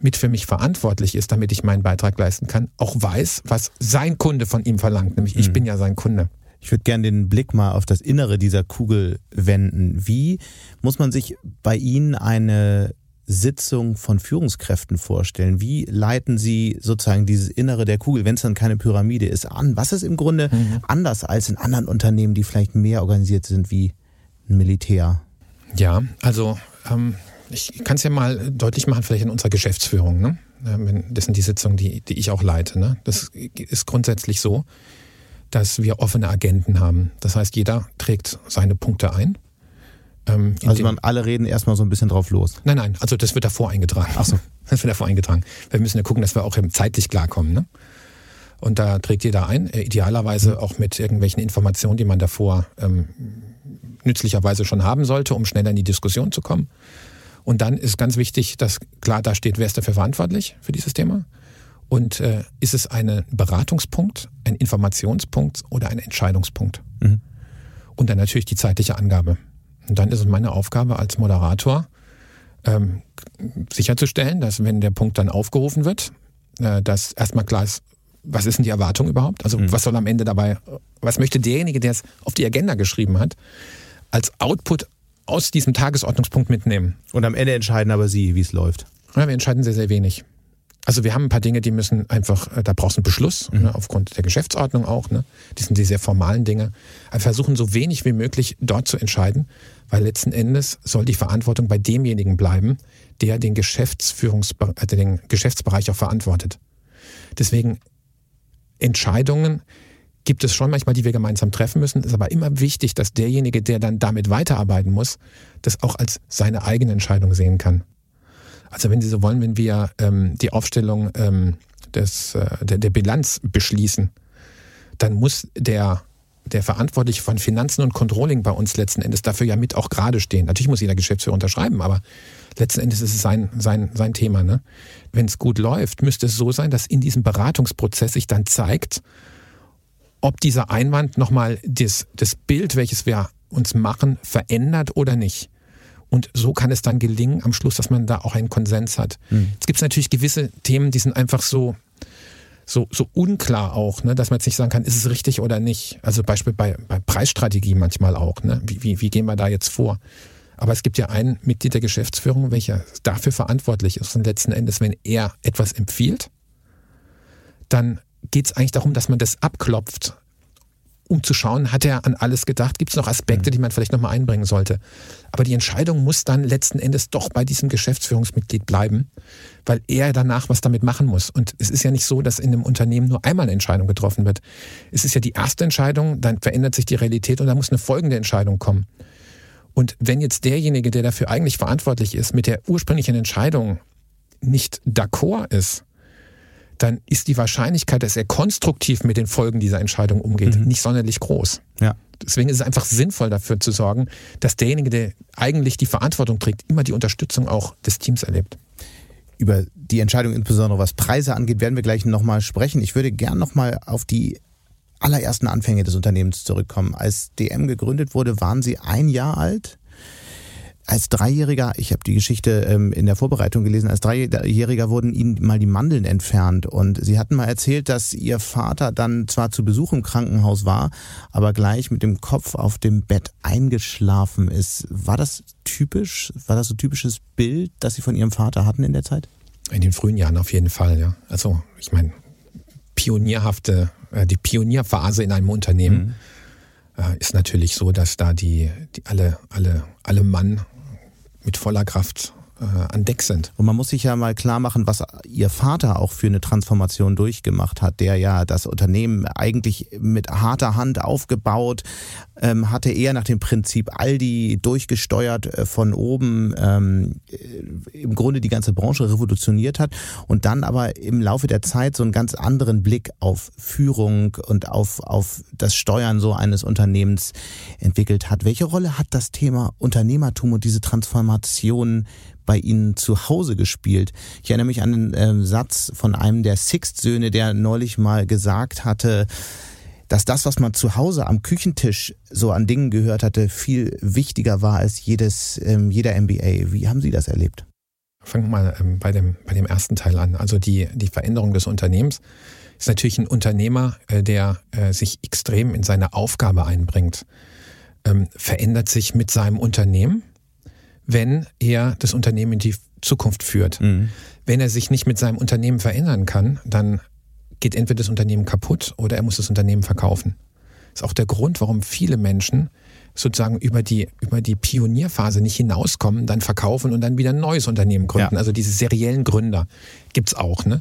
mit für mich verantwortlich ist, damit ich meinen Beitrag leisten kann, auch weiß, was sein Kunde von ihm verlangt. Nämlich ich mhm. bin ja sein Kunde. Ich würde gerne den Blick mal auf das Innere dieser Kugel wenden. Wie muss man sich bei Ihnen eine Sitzung von Führungskräften vorstellen? Wie leiten Sie sozusagen dieses Innere der Kugel, wenn es dann keine Pyramide ist, an? Was ist im Grunde mhm. anders als in anderen Unternehmen, die vielleicht mehr organisiert sind wie ein Militär? Ja, also ähm, ich kann es ja mal deutlich machen, vielleicht in unserer Geschäftsführung. Ne? Das sind die Sitzungen, die, die ich auch leite. Ne? Das ist grundsätzlich so, dass wir offene Agenten haben. Das heißt, jeder trägt seine Punkte ein. Ähm, also man alle reden erstmal so ein bisschen drauf los. Nein, nein, also das wird davor eingetragen. Ach so. Das wird davor eingetragen. Wir müssen ja gucken, dass wir auch zeitlich klarkommen. Ne? Und da trägt jeder ein, äh, idealerweise mhm. auch mit irgendwelchen Informationen, die man davor ähm, nützlicherweise schon haben sollte, um schneller in die Diskussion zu kommen. Und dann ist ganz wichtig, dass klar da steht, wer ist dafür verantwortlich für dieses Thema. Und äh, ist es ein Beratungspunkt, ein Informationspunkt oder ein Entscheidungspunkt? Mhm. Und dann natürlich die zeitliche Angabe. Und dann ist es meine Aufgabe als Moderator, ähm, sicherzustellen, dass wenn der Punkt dann aufgerufen wird, äh, dass erstmal klar ist, was ist denn die Erwartung überhaupt? Also mhm. was soll am Ende dabei, was möchte derjenige, der es auf die Agenda geschrieben hat, als Output aus diesem Tagesordnungspunkt mitnehmen? Und am Ende entscheiden aber Sie, wie es läuft. Ja, wir entscheiden sehr, sehr wenig. Also wir haben ein paar Dinge, die müssen einfach, äh, da brauchst du einen Beschluss, mhm. ne, aufgrund der Geschäftsordnung auch. Ne? Die sind die sehr formalen Dinge. Wir versuchen so wenig wie möglich dort zu entscheiden, weil letzten Endes soll die Verantwortung bei demjenigen bleiben, der den, Geschäftsführungsbe äh, den Geschäftsbereich auch verantwortet. Deswegen Entscheidungen gibt es schon manchmal, die wir gemeinsam treffen müssen. Es ist aber immer wichtig, dass derjenige, der dann damit weiterarbeiten muss, das auch als seine eigene Entscheidung sehen kann. Also wenn Sie so wollen, wenn wir ähm, die Aufstellung ähm, des, äh, der, der Bilanz beschließen, dann muss der der Verantwortliche von Finanzen und Controlling bei uns letzten Endes dafür ja mit auch gerade stehen. Natürlich muss jeder Geschäftsführer unterschreiben, aber letzten Endes ist es sein, sein, sein Thema. Ne? Wenn es gut läuft, müsste es so sein, dass in diesem Beratungsprozess sich dann zeigt, ob dieser Einwand nochmal das, das Bild, welches wir uns machen, verändert oder nicht. Und so kann es dann gelingen am Schluss, dass man da auch einen Konsens hat. Mhm. Es gibt natürlich gewisse Themen, die sind einfach so, so, so unklar auch, ne, dass man jetzt nicht sagen kann, ist es richtig oder nicht. Also Beispiel bei, bei Preisstrategie manchmal auch. Ne? Wie, wie, wie gehen wir da jetzt vor? Aber es gibt ja einen Mitglied der Geschäftsführung, welcher dafür verantwortlich ist. Und letzten Endes, wenn er etwas empfiehlt, dann geht es eigentlich darum, dass man das abklopft um zu schauen, hat er an alles gedacht? Gibt es noch Aspekte, die man vielleicht nochmal einbringen sollte? Aber die Entscheidung muss dann letzten Endes doch bei diesem Geschäftsführungsmitglied bleiben, weil er danach was damit machen muss. Und es ist ja nicht so, dass in einem Unternehmen nur einmal eine Entscheidung getroffen wird. Es ist ja die erste Entscheidung, dann verändert sich die Realität und dann muss eine folgende Entscheidung kommen. Und wenn jetzt derjenige, der dafür eigentlich verantwortlich ist, mit der ursprünglichen Entscheidung nicht d'accord ist, dann ist die Wahrscheinlichkeit, dass er konstruktiv mit den Folgen dieser Entscheidung umgeht, mhm. nicht sonderlich groß. Ja. Deswegen ist es einfach sinnvoll dafür zu sorgen, dass derjenige, der eigentlich die Verantwortung trägt, immer die Unterstützung auch des Teams erlebt. Über die Entscheidung, insbesondere was Preise angeht, werden wir gleich nochmal sprechen. Ich würde gern nochmal auf die allerersten Anfänge des Unternehmens zurückkommen. Als DM gegründet wurde, waren Sie ein Jahr alt als Dreijähriger, ich habe die Geschichte ähm, in der Vorbereitung gelesen, als Dreijähriger wurden ihnen mal die Mandeln entfernt und sie hatten mal erzählt, dass ihr Vater dann zwar zu Besuch im Krankenhaus war, aber gleich mit dem Kopf auf dem Bett eingeschlafen ist. War das typisch? War das so ein typisches Bild, das Sie von Ihrem Vater hatten in der Zeit? In den frühen Jahren auf jeden Fall, ja. Also ich meine, pionierhafte, äh, die Pionierphase in einem Unternehmen. Mhm äh, ist natürlich so, dass da die, die alle, alle, alle Mann mit voller Kraft äh, an Deck sind. Und man muss sich ja mal klar machen, was Ihr Vater auch für eine Transformation durchgemacht hat, der ja das Unternehmen eigentlich mit harter Hand aufgebaut, ähm, hatte eher nach dem Prinzip Aldi durchgesteuert äh, von oben, ähm, äh, im Grunde die ganze Branche revolutioniert hat und dann aber im Laufe der Zeit so einen ganz anderen Blick auf Führung und auf, auf das Steuern so eines Unternehmens entwickelt hat. Welche Rolle hat das Thema Unternehmertum und diese Transformation bei Ihnen zu Hause gespielt. Ich erinnere mich an einen äh, Satz von einem der Sixt-Söhne, der neulich mal gesagt hatte, dass das, was man zu Hause am Küchentisch so an Dingen gehört hatte, viel wichtiger war als jedes, ähm, jeder MBA. Wie haben Sie das erlebt? Fangen wir mal ähm, bei, dem, bei dem ersten Teil an. Also die, die Veränderung des Unternehmens ist natürlich ein Unternehmer, äh, der äh, sich extrem in seine Aufgabe einbringt, ähm, verändert sich mit seinem Unternehmen wenn er das Unternehmen in die Zukunft führt. Mhm. Wenn er sich nicht mit seinem Unternehmen verändern kann, dann geht entweder das Unternehmen kaputt oder er muss das Unternehmen verkaufen. Das ist auch der Grund, warum viele Menschen sozusagen über die, über die Pionierphase nicht hinauskommen, dann verkaufen und dann wieder ein neues Unternehmen gründen. Ja. Also diese seriellen Gründer gibt's auch. Ne?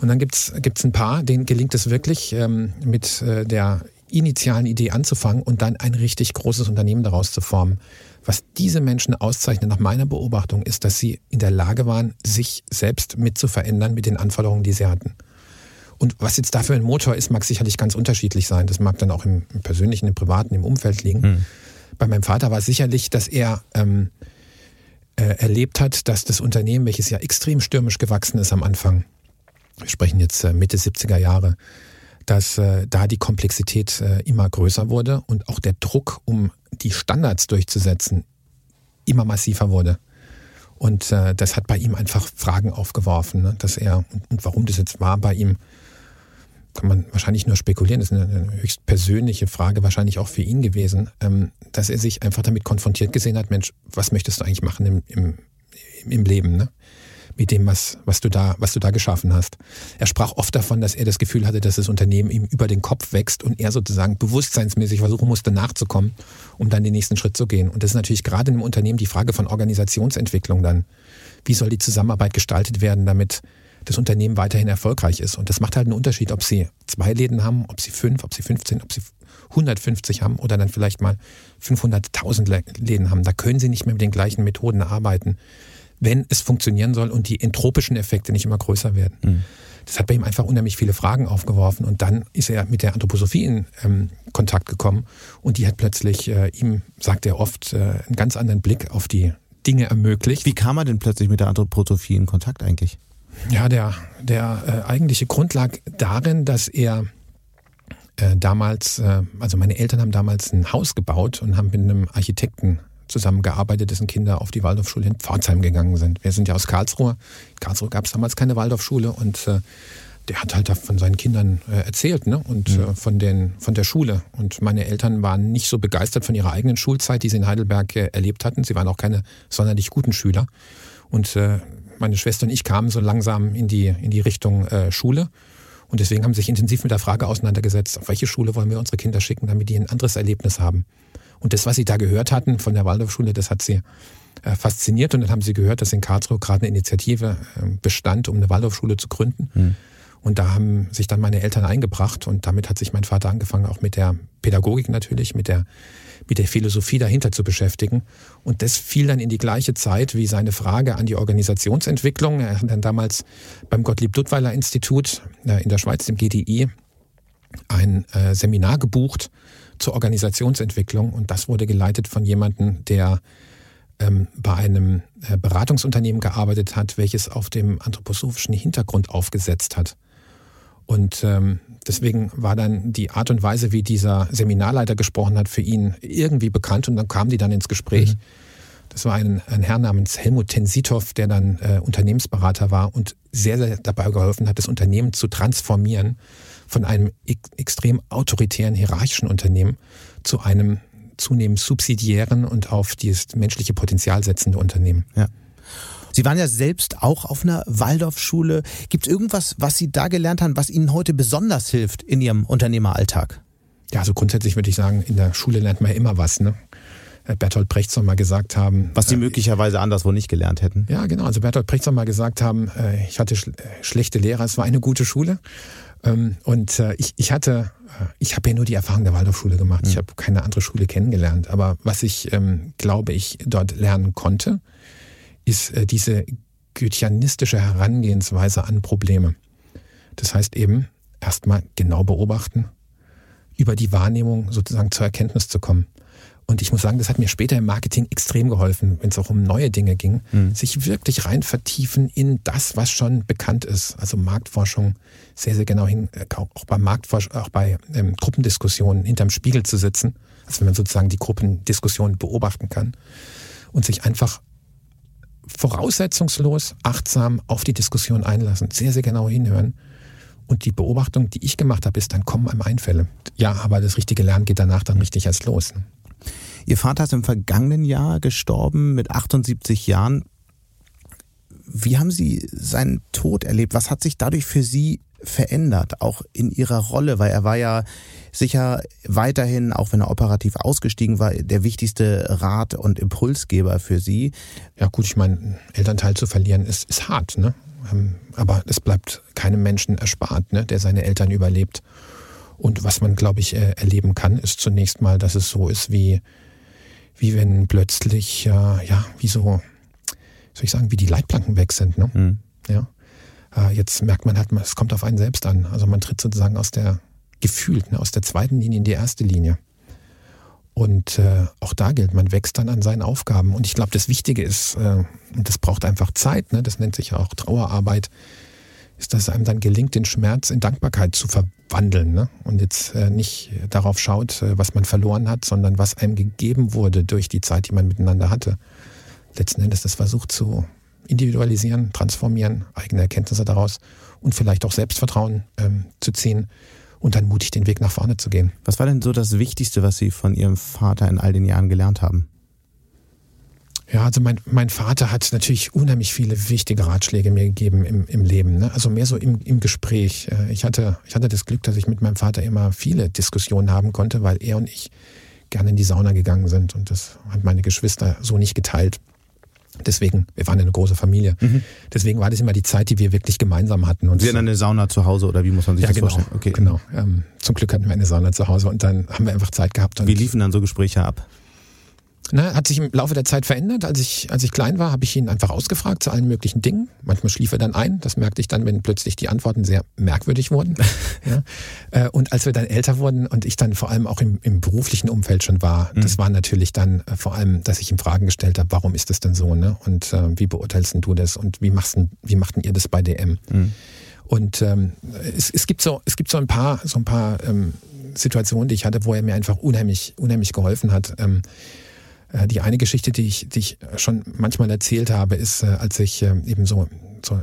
Und dann gibt's gibt's ein paar, denen gelingt es wirklich, ähm, mit äh, der initialen Idee anzufangen und dann ein richtig großes Unternehmen daraus zu formen. Was diese Menschen auszeichnet nach meiner Beobachtung ist, dass sie in der Lage waren, sich selbst mit zu verändern mit den Anforderungen, die sie hatten. Und was jetzt dafür ein Motor ist, mag sicherlich ganz unterschiedlich sein. Das mag dann auch im, im persönlichen, im privaten, im Umfeld liegen. Mhm. Bei meinem Vater war es sicherlich, dass er ähm, äh, erlebt hat, dass das Unternehmen, welches ja extrem stürmisch gewachsen ist am Anfang, wir sprechen jetzt äh, Mitte 70er Jahre, dass äh, da die Komplexität äh, immer größer wurde und auch der Druck, um die Standards durchzusetzen, immer massiver wurde. Und äh, das hat bei ihm einfach Fragen aufgeworfen, ne? dass er, und, und warum das jetzt war bei ihm, kann man wahrscheinlich nur spekulieren, das ist eine, eine höchst persönliche Frage, wahrscheinlich auch für ihn gewesen, ähm, dass er sich einfach damit konfrontiert gesehen hat, Mensch, was möchtest du eigentlich machen im, im, im Leben? Ne? Mit dem, was, was, du da, was du da geschaffen hast. Er sprach oft davon, dass er das Gefühl hatte, dass das Unternehmen ihm über den Kopf wächst und er sozusagen bewusstseinsmäßig versuchen musste, nachzukommen, um dann den nächsten Schritt zu gehen. Und das ist natürlich gerade in einem Unternehmen die Frage von Organisationsentwicklung dann. Wie soll die Zusammenarbeit gestaltet werden, damit das Unternehmen weiterhin erfolgreich ist? Und das macht halt einen Unterschied, ob sie zwei Läden haben, ob sie fünf, ob sie 15, ob sie 150 haben oder dann vielleicht mal 500.000 Läden haben. Da können sie nicht mehr mit den gleichen Methoden arbeiten wenn es funktionieren soll und die entropischen Effekte nicht immer größer werden. Mhm. das hat bei ihm einfach unheimlich viele Fragen aufgeworfen. Und dann ist er mit der Anthroposophie in ähm, Kontakt gekommen und die hat plötzlich äh, ihm, sagt er oft, äh, einen ganz anderen Blick auf die Dinge ermöglicht. Wie kam er denn plötzlich mit der Anthroposophie in Kontakt eigentlich? Ja, der, der äh, eigentliche Grund lag darin, dass er äh, damals, äh, also meine Eltern haben damals ein Haus gebaut und haben mit einem Architekten zusammengearbeitet, dessen Kinder auf die Waldorfschule in Pforzheim gegangen sind. Wir sind ja aus Karlsruhe. In Karlsruhe gab es damals keine Waldorfschule und äh, der hat halt von seinen Kindern äh, erzählt ne? und mhm. äh, von, den, von der Schule. Und meine Eltern waren nicht so begeistert von ihrer eigenen Schulzeit, die sie in Heidelberg äh, erlebt hatten. Sie waren auch keine sonderlich guten Schüler. Und äh, meine Schwester und ich kamen so langsam in die, in die Richtung äh, Schule. Und deswegen haben sie sich intensiv mit der Frage auseinandergesetzt, auf welche Schule wollen wir unsere Kinder schicken, damit die ein anderes Erlebnis haben. Und das, was sie da gehört hatten von der Waldorfschule, das hat sie äh, fasziniert. Und dann haben sie gehört, dass in Karlsruhe gerade eine Initiative äh, bestand, um eine Waldorfschule zu gründen. Mhm. Und da haben sich dann meine Eltern eingebracht und damit hat sich mein Vater angefangen, auch mit der Pädagogik natürlich, mit der, mit der Philosophie dahinter zu beschäftigen. Und das fiel dann in die gleiche Zeit wie seine Frage an die Organisationsentwicklung. Er hat dann damals beim Gottlieb Duttweiler Institut äh, in der Schweiz, dem GDI, ein Seminar gebucht zur Organisationsentwicklung und das wurde geleitet von jemandem, der ähm, bei einem äh, Beratungsunternehmen gearbeitet hat, welches auf dem anthroposophischen Hintergrund aufgesetzt hat. Und ähm, deswegen war dann die Art und Weise, wie dieser Seminarleiter gesprochen hat, für ihn irgendwie bekannt und dann kamen die dann ins Gespräch. Mhm. Das war ein, ein Herr namens Helmut Tensitov, der dann äh, Unternehmensberater war und sehr, sehr dabei geholfen hat, das Unternehmen zu transformieren von einem extrem autoritären, hierarchischen Unternehmen zu einem zunehmend subsidiären und auf dieses menschliche Potenzial setzende Unternehmen. Ja. Sie waren ja selbst auch auf einer Waldorfschule. Gibt es irgendwas, was Sie da gelernt haben, was Ihnen heute besonders hilft in Ihrem Unternehmeralltag? Ja, also grundsätzlich würde ich sagen, in der Schule lernt man ja immer was. Ne? Äh, Bertolt Brecht soll mal gesagt haben. Was Sie äh, möglicherweise anderswo nicht gelernt hätten. Ja, genau. Also Bertolt Brecht soll mal gesagt haben, äh, ich hatte schl schlechte Lehrer, es war eine gute Schule. Ähm, und äh, ich, ich hatte, äh, ich habe ja nur die Erfahrung der Waldorfschule gemacht. Ich habe keine andere Schule kennengelernt. Aber was ich, ähm, glaube ich, dort lernen konnte, ist äh, diese goetheanistische Herangehensweise an Probleme. Das heißt eben, erstmal genau beobachten, über die Wahrnehmung sozusagen zur Erkenntnis zu kommen. Und ich muss sagen, das hat mir später im Marketing extrem geholfen, wenn es auch um neue Dinge ging, mhm. sich wirklich rein vertiefen in das, was schon bekannt ist. Also Marktforschung sehr, sehr genau hin, äh, auch bei Marktforschung, auch bei ähm, Gruppendiskussionen hinterm Spiegel zu sitzen. Also wenn man sozusagen die Gruppendiskussion beobachten kann und sich einfach voraussetzungslos, achtsam auf die Diskussion einlassen, sehr, sehr genau hinhören. Und die Beobachtung, die ich gemacht habe, ist, dann kommen einem Einfälle. Ja, aber das richtige Lernen geht danach dann richtig erst los. Ihr Vater ist im vergangenen Jahr gestorben mit 78 Jahren. Wie haben Sie seinen Tod erlebt? Was hat sich dadurch für Sie verändert, auch in Ihrer Rolle? Weil er war ja sicher weiterhin, auch wenn er operativ ausgestiegen war, der wichtigste Rat und Impulsgeber für Sie. Ja gut, ich meine, Elternteil zu verlieren ist, ist hart, ne? Ähm, aber es bleibt keinem Menschen erspart, ne, der seine Eltern überlebt. Und was man, glaube ich, äh, erleben kann, ist zunächst mal, dass es so ist, wie, wie wenn plötzlich, äh, ja, wie so, soll ich sagen, wie die Leitplanken weg sind. Ne? Mhm. Ja. Äh, jetzt merkt man halt, es kommt auf einen selbst an. Also man tritt sozusagen aus der, gefühlt, ne, aus der zweiten Linie in die erste Linie. Und äh, auch da gilt, man wächst dann an seinen Aufgaben. Und ich glaube, das Wichtige ist, äh, und das braucht einfach Zeit, ne, das nennt sich auch Trauerarbeit, ist, dass es einem dann gelingt, den Schmerz in Dankbarkeit zu verwandeln. Ne? Und jetzt äh, nicht darauf schaut, äh, was man verloren hat, sondern was einem gegeben wurde durch die Zeit, die man miteinander hatte. Letzten Endes das versucht zu individualisieren, transformieren, eigene Erkenntnisse daraus und vielleicht auch Selbstvertrauen ähm, zu ziehen und dann mutig den Weg nach vorne zu gehen. Was war denn so das Wichtigste, was Sie von Ihrem Vater in all den Jahren gelernt haben? Ja, also mein, mein Vater hat natürlich unheimlich viele wichtige Ratschläge mir gegeben im, im Leben. Ne? Also mehr so im, im Gespräch. Äh, ich hatte, ich hatte das Glück, dass ich mit meinem Vater immer viele Diskussionen haben konnte, weil er und ich gerne in die Sauna gegangen sind. Und das hat meine Geschwister so nicht geteilt. Deswegen, wir waren eine große Familie. Mhm. Deswegen war das immer die Zeit, die wir wirklich gemeinsam hatten. Und Sie hatten eine Sauna zu Hause oder wie muss man sich ja, das genau, vorstellen? Okay. Genau. Ähm, zum Glück hatten wir eine Sauna zu Hause und dann haben wir einfach Zeit gehabt. wie liefen dann so Gespräche ab? Ne, hat sich im Laufe der Zeit verändert. Als ich, als ich klein war, habe ich ihn einfach ausgefragt zu allen möglichen Dingen. Manchmal schlief er dann ein. Das merkte ich dann, wenn plötzlich die Antworten sehr merkwürdig wurden. ja. Äh, und als wir dann älter wurden und ich dann vor allem auch im, im beruflichen Umfeld schon war, mhm. das war natürlich dann äh, vor allem, dass ich ihm Fragen gestellt habe, warum ist das denn so? Ne? Und äh, wie beurteilst du das? Und wie machst wie macht denn ihr das bei DM? Mhm. Und ähm, es, es gibt so, es gibt so ein paar, so ein paar ähm, Situationen, die ich hatte, wo er mir einfach unheimlich, unheimlich geholfen hat. Ähm, äh, die eine Geschichte, die ich, die ich schon manchmal erzählt habe, ist, äh, als ich äh, eben so,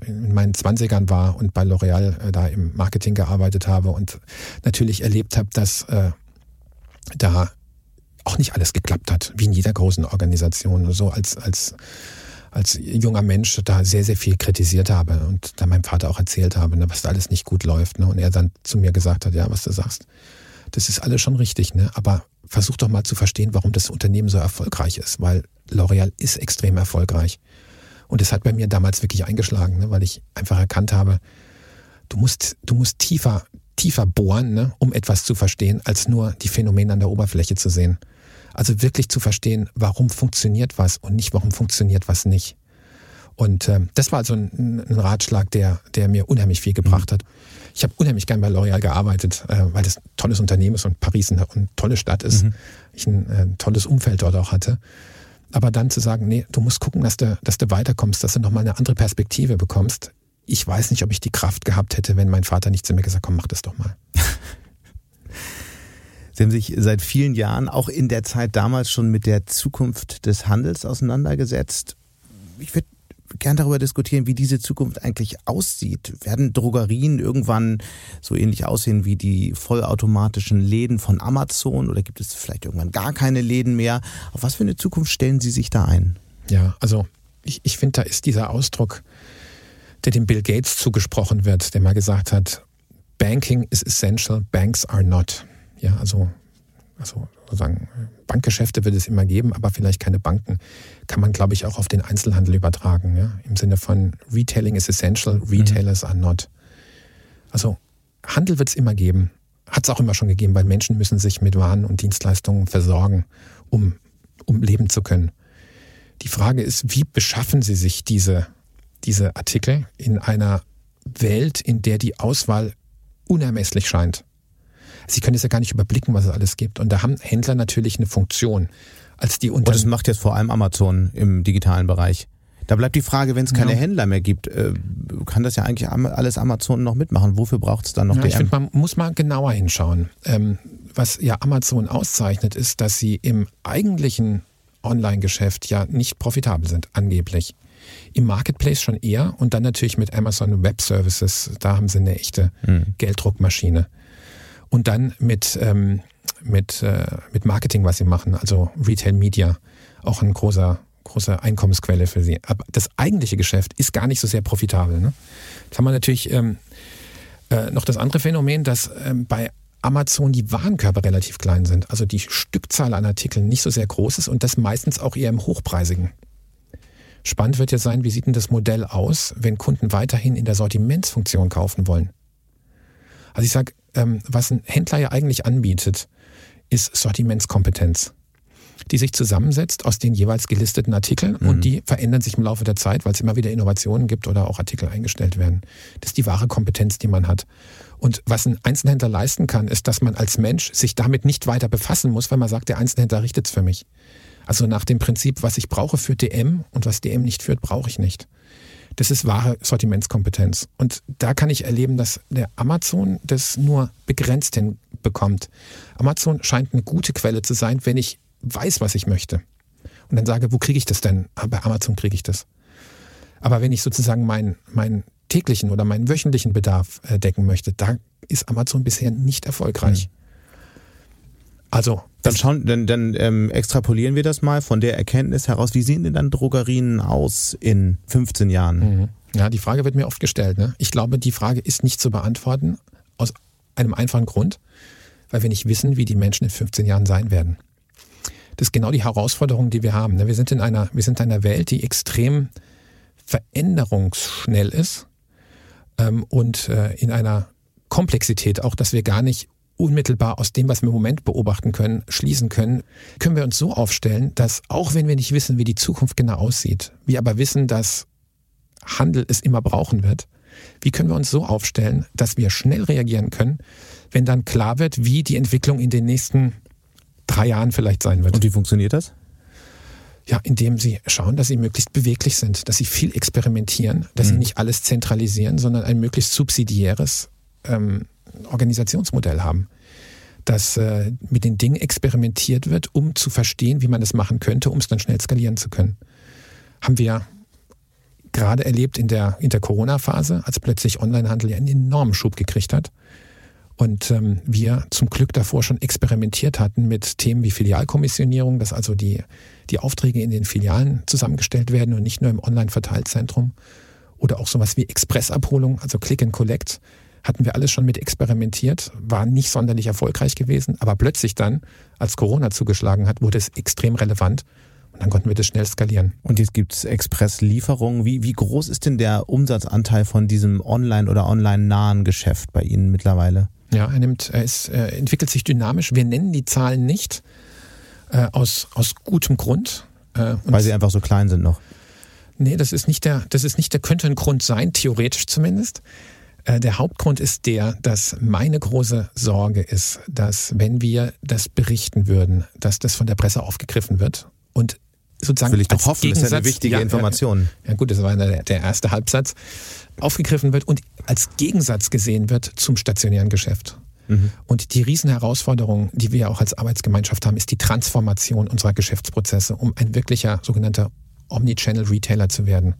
in meinen Zwanzigern war und bei L'Oreal da im Marketing gearbeitet habe und natürlich erlebt habe, dass äh, da auch nicht alles geklappt hat, wie in jeder großen Organisation. So als, als, als junger Mensch da sehr, sehr viel kritisiert habe und da meinem Vater auch erzählt habe, ne, was da alles nicht gut läuft. Ne, und er dann zu mir gesagt hat, ja, was du sagst, das ist alles schon richtig, ne? aber versuch doch mal zu verstehen, warum das Unternehmen so erfolgreich ist, weil L'Oreal ist extrem erfolgreich. Und es hat bei mir damals wirklich eingeschlagen, ne? weil ich einfach erkannt habe, du musst, du musst tiefer, tiefer bohren, ne? um etwas zu verstehen, als nur die Phänomene an der Oberfläche zu sehen. Also wirklich zu verstehen, warum funktioniert was und nicht, warum funktioniert was nicht. Und äh, das war also ein, ein, Ratschlag, der, der mir unheimlich viel gebracht mhm. hat. Ich habe unheimlich gern bei L'Oréal gearbeitet, äh, weil das ein tolles Unternehmen ist und Paris eine, eine tolle Stadt ist. Mhm. Ich ein, ein, äh, tolles Umfeld dort auch hatte. Aber dann zu sagen, nee, du musst gucken, dass du, dass du weiterkommst, dass du nochmal eine andere Perspektive bekommst. Ich weiß nicht, ob ich die Kraft gehabt hätte, wenn mein Vater nicht zu mir gesagt, komm, mach das doch mal. Sie haben sich seit vielen Jahren auch in der Zeit damals schon mit der Zukunft des Handels auseinandergesetzt. Ich würde gern darüber diskutieren, wie diese Zukunft eigentlich aussieht. Werden Drogerien irgendwann so ähnlich aussehen wie die vollautomatischen Läden von Amazon oder gibt es vielleicht irgendwann gar keine Läden mehr? Auf was für eine Zukunft stellen Sie sich da ein? Ja, also ich, ich finde, da ist dieser Ausdruck, der dem Bill Gates zugesprochen wird, der mal gesagt hat, Banking is essential, banks are not. Ja, also, also sozusagen Bankgeschäfte wird es immer geben, aber vielleicht keine Banken. Kann man, glaube ich, auch auf den Einzelhandel übertragen. Ja? Im Sinne von Retailing is essential, Retailers mhm. are not. Also Handel wird es immer geben. Hat es auch immer schon gegeben, weil Menschen müssen sich mit Waren und Dienstleistungen versorgen, um, um leben zu können. Die Frage ist, wie beschaffen Sie sich diese, diese Artikel in einer Welt, in der die Auswahl unermesslich scheint? Sie können es ja gar nicht überblicken, was es alles gibt. Und da haben Händler natürlich eine Funktion. Als die Und das macht jetzt vor allem Amazon im digitalen Bereich. Da bleibt die Frage, wenn es keine ja. Händler mehr gibt, äh, kann das ja eigentlich alles Amazon noch mitmachen. Wofür braucht es dann noch ja, DM? Ich finde, man muss mal genauer hinschauen. Ähm, was ja Amazon auszeichnet, ist, dass sie im eigentlichen Online-Geschäft ja nicht profitabel sind, angeblich. Im Marketplace schon eher und dann natürlich mit Amazon Web Services, da haben sie eine echte hm. Gelddruckmaschine und dann mit, ähm, mit, äh, mit Marketing, was sie machen, also Retail Media, auch ein großer, große Einkommensquelle für sie. Aber das eigentliche Geschäft ist gar nicht so sehr profitabel. Ne? Jetzt haben wir natürlich ähm, äh, noch das andere Phänomen, dass ähm, bei Amazon die Warenkörper relativ klein sind, also die Stückzahl an Artikeln nicht so sehr groß ist und das meistens auch eher im Hochpreisigen. Spannend wird ja sein, wie sieht denn das Modell aus, wenn Kunden weiterhin in der Sortimentsfunktion kaufen wollen? Also ich sage, ähm, was ein Händler ja eigentlich anbietet, ist Sortimentskompetenz, die sich zusammensetzt aus den jeweils gelisteten Artikeln mhm. und die verändern sich im Laufe der Zeit, weil es immer wieder Innovationen gibt oder auch Artikel eingestellt werden. Das ist die wahre Kompetenz, die man hat. Und was ein Einzelhändler leisten kann, ist, dass man als Mensch sich damit nicht weiter befassen muss, weil man sagt, der Einzelhändler richtet es für mich. Also nach dem Prinzip, was ich brauche, führt DM und was DM nicht führt, brauche ich nicht. Das ist wahre Sortimentskompetenz. Und da kann ich erleben, dass der Amazon das nur begrenzt hinbekommt. Amazon scheint eine gute Quelle zu sein, wenn ich weiß, was ich möchte. Und dann sage, wo kriege ich das denn? Ah, bei Amazon kriege ich das. Aber wenn ich sozusagen meinen, meinen täglichen oder meinen wöchentlichen Bedarf äh, decken möchte, da ist Amazon bisher nicht erfolgreich. Mhm. Also dann schauen, dann, dann ähm, extrapolieren wir das mal von der Erkenntnis heraus. Wie sehen denn dann Drogerien aus in 15 Jahren? Mhm. Ja, die Frage wird mir oft gestellt. Ne? Ich glaube, die Frage ist nicht zu beantworten aus einem einfachen Grund, weil wir nicht wissen, wie die Menschen in 15 Jahren sein werden. Das ist genau die Herausforderung, die wir haben. Ne? Wir sind in einer, wir sind in einer Welt, die extrem veränderungsschnell ist ähm, und äh, in einer Komplexität auch, dass wir gar nicht unmittelbar aus dem, was wir im Moment beobachten können, schließen können, können wir uns so aufstellen, dass auch wenn wir nicht wissen, wie die Zukunft genau aussieht, wir aber wissen, dass Handel es immer brauchen wird, wie können wir uns so aufstellen, dass wir schnell reagieren können, wenn dann klar wird, wie die Entwicklung in den nächsten drei Jahren vielleicht sein wird. Und wie funktioniert das? Ja, indem sie schauen, dass sie möglichst beweglich sind, dass sie viel experimentieren, dass mhm. sie nicht alles zentralisieren, sondern ein möglichst subsidiäres ähm, Organisationsmodell haben. Dass äh, mit den Dingen experimentiert wird, um zu verstehen, wie man das machen könnte, um es dann schnell skalieren zu können. Haben wir gerade erlebt in der, in der Corona-Phase, als plötzlich Onlinehandel ja einen enormen Schub gekriegt hat. Und ähm, wir zum Glück davor schon experimentiert hatten mit Themen wie Filialkommissionierung, dass also die, die Aufträge in den Filialen zusammengestellt werden und nicht nur im Online-Verteilzentrum. Oder auch sowas wie Expressabholung, also Click and Collect, hatten wir alles schon mit experimentiert, war nicht sonderlich erfolgreich gewesen, aber plötzlich dann, als Corona zugeschlagen hat, wurde es extrem relevant und dann konnten wir das schnell skalieren. Und jetzt gibt es Expresslieferungen. Wie, wie groß ist denn der Umsatzanteil von diesem online- oder online-nahen Geschäft bei Ihnen mittlerweile? Ja, er nimmt, er ist, er entwickelt sich dynamisch. Wir nennen die Zahlen nicht äh, aus, aus gutem Grund. Äh, Weil sie einfach so klein sind noch. Nee, das ist nicht der, das ist nicht der, könnte ein Grund sein, theoretisch zumindest. Äh, der Hauptgrund ist der, dass meine große Sorge ist, dass wenn wir das berichten würden, dass das von der Presse aufgegriffen wird und sozusagen Will ich doch hoffen, das ist eine wichtige ja, Information. Ja, gut, das war der, der erste Halbsatz, aufgegriffen wird und als Gegensatz gesehen wird zum stationären Geschäft. Mhm. Und die Riesenherausforderung, die wir auch als Arbeitsgemeinschaft haben, ist die Transformation unserer Geschäftsprozesse, um ein wirklicher sogenannter Omnichannel-Retailer zu werden.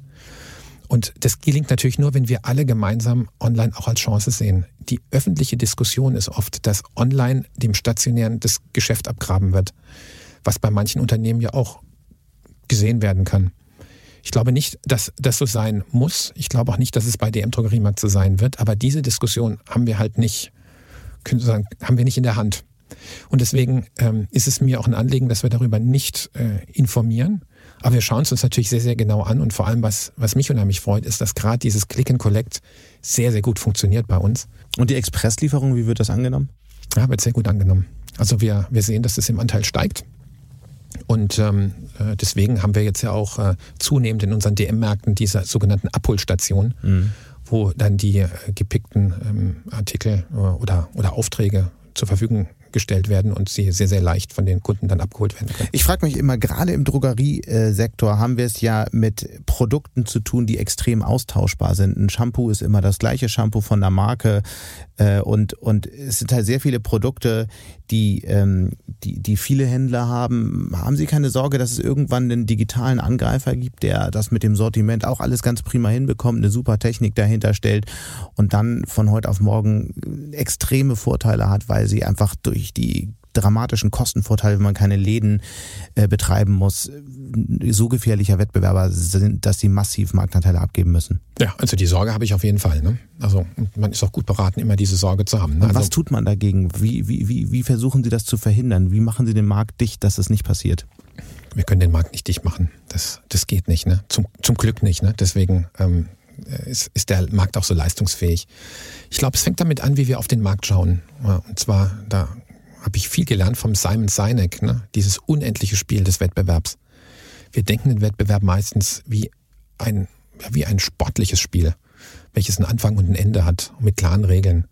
Und das gelingt natürlich nur, wenn wir alle gemeinsam online auch als Chance sehen. Die öffentliche Diskussion ist oft, dass online dem stationären das Geschäft abgraben wird, was bei manchen Unternehmen ja auch gesehen werden kann. Ich glaube nicht, dass das so sein muss. Ich glaube auch nicht, dass es bei DM Drogeriemarkt so sein wird. Aber diese Diskussion haben wir halt nicht, können sagen, haben wir nicht in der Hand. Und deswegen ähm, ist es mir auch ein Anliegen, dass wir darüber nicht äh, informieren. Aber wir schauen es uns natürlich sehr, sehr genau an. Und vor allem, was, was mich unheimlich freut, ist, dass gerade dieses Click and Collect sehr, sehr gut funktioniert bei uns. Und die Expresslieferung, wie wird das angenommen? Ja, wird sehr gut angenommen. Also wir, wir sehen, dass das im Anteil steigt. Und ähm, äh, deswegen haben wir jetzt ja auch äh, zunehmend in unseren DM-Märkten diese sogenannten Abholstationen, mhm. wo dann die äh, gepickten ähm, Artikel äh, oder, oder Aufträge zur Verfügung gestellt werden und sie sehr, sehr leicht von den Kunden dann abgeholt werden können. Ich frage mich immer, gerade im Drogeriesektor haben wir es ja mit Produkten zu tun, die extrem austauschbar sind. Ein Shampoo ist immer das gleiche Shampoo von der Marke äh, und, und es sind halt sehr viele Produkte, die, ähm, die, die viele Händler haben. Haben Sie keine Sorge, dass es irgendwann einen digitalen Angreifer gibt, der das mit dem Sortiment auch alles ganz prima hinbekommt, eine super Technik dahinter stellt und dann von heute auf morgen extreme Vorteile hat, weil sie einfach durch die dramatischen Kostenvorteile, wenn man keine Läden äh, betreiben muss, so gefährlicher Wettbewerber sind, dass sie massiv Marktanteile abgeben müssen. Ja, also die Sorge habe ich auf jeden Fall. Ne? Also man ist auch gut beraten, immer diese Sorge zu haben. Ne? Also, was tut man dagegen? Wie, wie, wie, wie versuchen Sie das zu verhindern? Wie machen Sie den Markt dicht, dass es nicht passiert? Wir können den Markt nicht dicht machen. Das, das geht nicht. Ne? Zum, zum Glück nicht. Ne? Deswegen ähm, ist, ist der Markt auch so leistungsfähig. Ich glaube, es fängt damit an, wie wir auf den Markt schauen. Und zwar, da habe ich viel gelernt vom Simon Sinek, ne? dieses unendliche Spiel des Wettbewerbs. Wir denken den Wettbewerb meistens wie ein, wie ein sportliches Spiel, welches einen Anfang und ein Ende hat, mit klaren Regeln.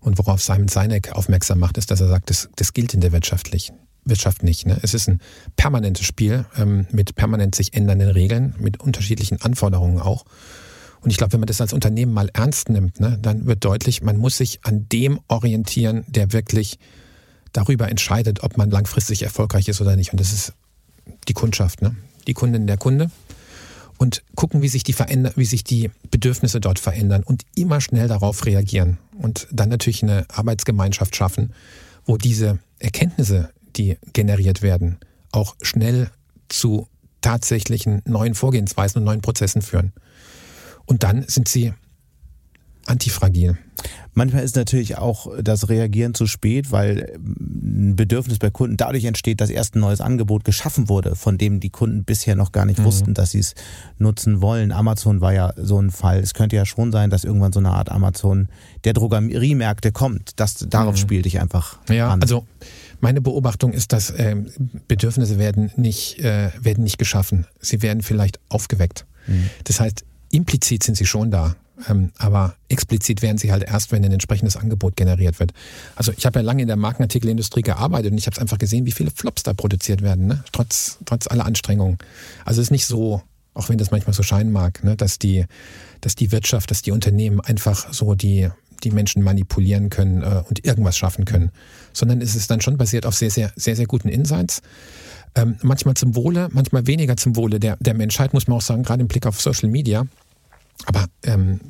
Und worauf Simon Sinek aufmerksam macht, ist, dass er sagt, das, das gilt in der wirtschaftlichen Wirtschaft nicht. Ne? Es ist ein permanentes Spiel ähm, mit permanent sich ändernden Regeln, mit unterschiedlichen Anforderungen auch. Und ich glaube, wenn man das als Unternehmen mal ernst nimmt, ne, dann wird deutlich, man muss sich an dem orientieren, der wirklich darüber entscheidet, ob man langfristig erfolgreich ist oder nicht. Und das ist die Kundschaft, ne? die Kundin der Kunde. Und gucken, wie sich, die veränder wie sich die Bedürfnisse dort verändern und immer schnell darauf reagieren. Und dann natürlich eine Arbeitsgemeinschaft schaffen, wo diese Erkenntnisse, die generiert werden, auch schnell zu tatsächlichen neuen Vorgehensweisen und neuen Prozessen führen. Und dann sind sie antifragil. Manchmal ist natürlich auch das Reagieren zu spät, weil ein Bedürfnis bei Kunden dadurch entsteht, dass erst ein neues Angebot geschaffen wurde, von dem die Kunden bisher noch gar nicht mhm. wussten, dass sie es nutzen wollen. Amazon war ja so ein Fall. Es könnte ja schon sein, dass irgendwann so eine Art Amazon der Drogeriemärkte kommt. Das, darauf mhm. spielte ich einfach ja, an. Also meine Beobachtung ist, dass äh, Bedürfnisse werden nicht, äh, werden nicht geschaffen. Sie werden vielleicht aufgeweckt. Mhm. Das heißt, implizit sind sie schon da. Ähm, aber explizit werden sie halt erst, wenn ein entsprechendes Angebot generiert wird. Also ich habe ja lange in der Markenartikelindustrie gearbeitet und ich habe es einfach gesehen, wie viele Flops da produziert werden, ne? trotz, trotz aller Anstrengungen. Also es ist nicht so, auch wenn das manchmal so scheinen mag, ne? dass, die, dass die Wirtschaft, dass die Unternehmen einfach so die, die Menschen manipulieren können äh, und irgendwas schaffen können, sondern es ist dann schon basiert auf sehr, sehr, sehr, sehr guten Insights. Ähm, manchmal zum Wohle, manchmal weniger zum Wohle der, der Menschheit, muss man auch sagen, gerade im Blick auf Social Media. Aber ähm,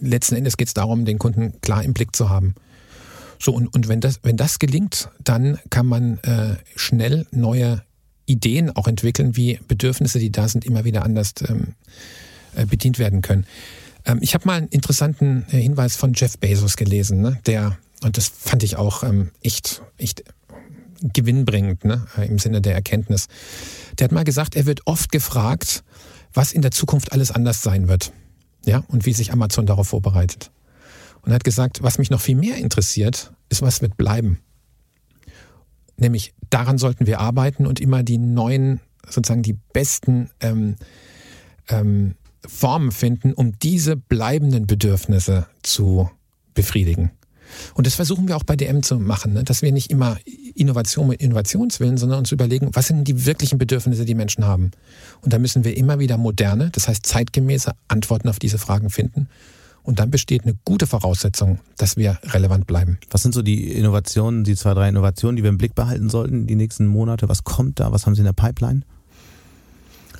letzten Endes geht es darum, den Kunden klar im Blick zu haben. So, und, und wenn, das, wenn das gelingt, dann kann man äh, schnell neue Ideen auch entwickeln, wie Bedürfnisse, die da sind, immer wieder anders ähm, äh, bedient werden können. Ähm, ich habe mal einen interessanten äh, Hinweis von Jeff Bezos gelesen, ne? der, und das fand ich auch ähm, echt, echt gewinnbringend ne? Äh, im Sinne der Erkenntnis. Der hat mal gesagt, er wird oft gefragt, was in der Zukunft alles anders sein wird. Ja, und wie sich Amazon darauf vorbereitet. Und hat gesagt, was mich noch viel mehr interessiert, ist, was wird bleiben. Nämlich daran sollten wir arbeiten und immer die neuen, sozusagen die besten ähm, ähm, Formen finden, um diese bleibenden Bedürfnisse zu befriedigen. Und das versuchen wir auch bei DM zu machen, ne? dass wir nicht immer Innovation mit Innovationswillen, sondern uns überlegen, was sind die wirklichen Bedürfnisse, die Menschen haben. Und da müssen wir immer wieder moderne, das heißt zeitgemäße Antworten auf diese Fragen finden. Und dann besteht eine gute Voraussetzung, dass wir relevant bleiben. Was sind so die Innovationen, die zwei, drei Innovationen, die wir im Blick behalten sollten die nächsten Monate? Was kommt da? Was haben Sie in der Pipeline?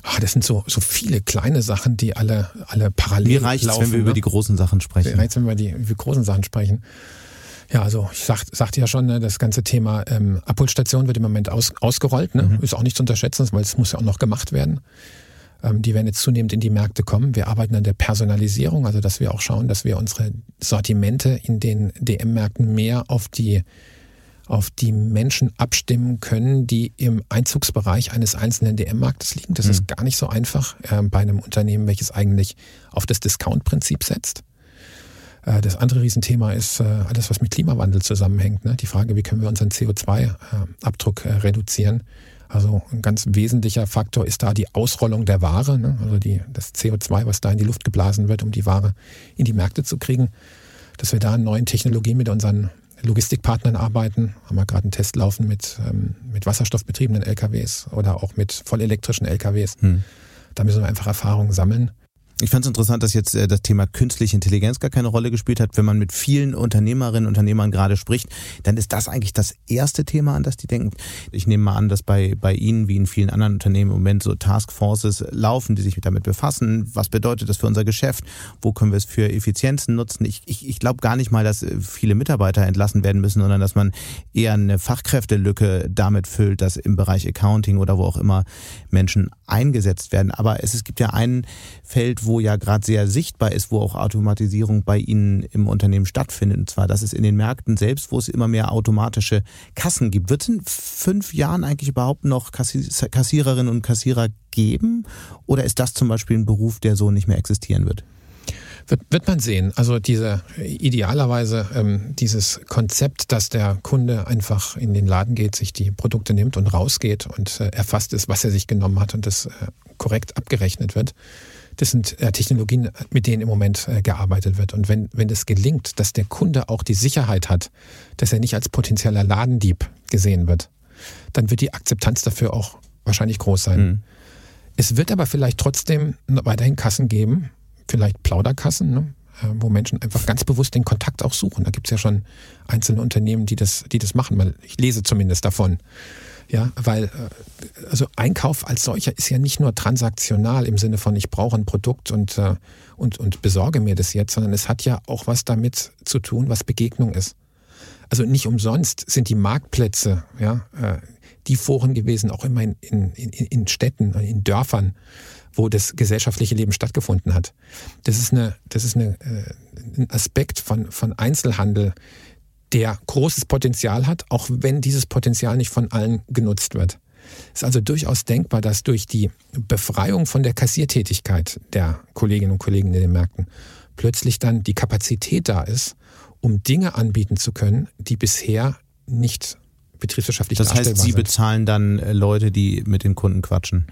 Ach, das sind so, so viele kleine Sachen, die alle, alle parallel Mir reicht wenn wir ne? über die großen Sachen sprechen. Mir reicht wenn wir über die, über die großen Sachen sprechen. Ja, also ich sag, sagte ja schon, ne, das ganze Thema ähm, Abholstation wird im Moment aus, ausgerollt. Ne? Mhm. Ist auch nicht zu unterschätzen, weil es muss ja auch noch gemacht werden. Ähm, die werden jetzt zunehmend in die Märkte kommen. Wir arbeiten an der Personalisierung, also dass wir auch schauen, dass wir unsere Sortimente in den DM-Märkten mehr auf die auf die Menschen abstimmen können, die im Einzugsbereich eines einzelnen DM-Marktes liegen. Das mhm. ist gar nicht so einfach äh, bei einem Unternehmen, welches eigentlich auf das Discount-Prinzip setzt. Äh, das andere Riesenthema ist äh, alles, was mit Klimawandel zusammenhängt. Ne? Die Frage, wie können wir unseren CO2-Abdruck äh, reduzieren? Also ein ganz wesentlicher Faktor ist da die Ausrollung der Ware, ne? also die, das CO2, was da in die Luft geblasen wird, um die Ware in die Märkte zu kriegen. Dass wir da an neuen Technologien mit unseren Logistikpartnern arbeiten. Haben wir gerade einen Test laufen mit, ähm, mit wasserstoffbetriebenen LKWs oder auch mit vollelektrischen LKWs. Hm. Da müssen wir einfach Erfahrungen sammeln. Ich fand es interessant, dass jetzt äh, das Thema künstliche Intelligenz gar keine Rolle gespielt hat. Wenn man mit vielen Unternehmerinnen und Unternehmern gerade spricht, dann ist das eigentlich das erste Thema, an das die denken. Ich nehme mal an, dass bei, bei Ihnen wie in vielen anderen Unternehmen im Moment so Taskforces laufen, die sich damit befassen. Was bedeutet das für unser Geschäft? Wo können wir es für Effizienzen nutzen? Ich, ich, ich glaube gar nicht mal, dass viele Mitarbeiter entlassen werden müssen, sondern dass man eher eine Fachkräftelücke damit füllt, dass im Bereich Accounting oder wo auch immer Menschen eingesetzt werden. Aber es, es gibt ja ein Feld, wo ja gerade sehr sichtbar ist, wo auch Automatisierung bei Ihnen im Unternehmen stattfindet. Und zwar, das ist in den Märkten selbst, wo es immer mehr automatische Kassen gibt. Wird es in fünf Jahren eigentlich überhaupt noch Kassiererinnen und Kassierer geben? Oder ist das zum Beispiel ein Beruf, der so nicht mehr existieren wird? Wird, wird man sehen. Also diese idealerweise ähm, dieses Konzept, dass der Kunde einfach in den Laden geht, sich die Produkte nimmt und rausgeht und äh, erfasst ist, was er sich genommen hat und das äh, korrekt abgerechnet wird, das sind äh, Technologien, mit denen im Moment äh, gearbeitet wird. Und wenn, wenn es gelingt, dass der Kunde auch die Sicherheit hat, dass er nicht als potenzieller Ladendieb gesehen wird, dann wird die Akzeptanz dafür auch wahrscheinlich groß sein. Mhm. Es wird aber vielleicht trotzdem weiterhin Kassen geben, vielleicht Plauderkassen, ne? Äh, wo Menschen einfach ganz bewusst den Kontakt auch suchen. Da gibt es ja schon einzelne Unternehmen, die das, die das machen, ich lese zumindest davon. Ja, weil äh, also Einkauf als solcher ist ja nicht nur transaktional im Sinne von ich brauche ein Produkt und, äh, und, und besorge mir das jetzt, sondern es hat ja auch was damit zu tun, was Begegnung ist. Also nicht umsonst sind die Marktplätze, ja, äh, die Foren gewesen, auch immer in, in, in, Städten, in Dörfern, wo das gesellschaftliche Leben stattgefunden hat. Das ist eine, das ist eine, ein Aspekt von, von Einzelhandel, der großes Potenzial hat, auch wenn dieses Potenzial nicht von allen genutzt wird. Es ist also durchaus denkbar, dass durch die Befreiung von der Kassiertätigkeit der Kolleginnen und Kollegen in den Märkten plötzlich dann die Kapazität da ist, um Dinge anbieten zu können, die bisher nicht betriebswirtschaftlich Das heißt, Sie sind. bezahlen dann äh, Leute, die mit den Kunden quatschen?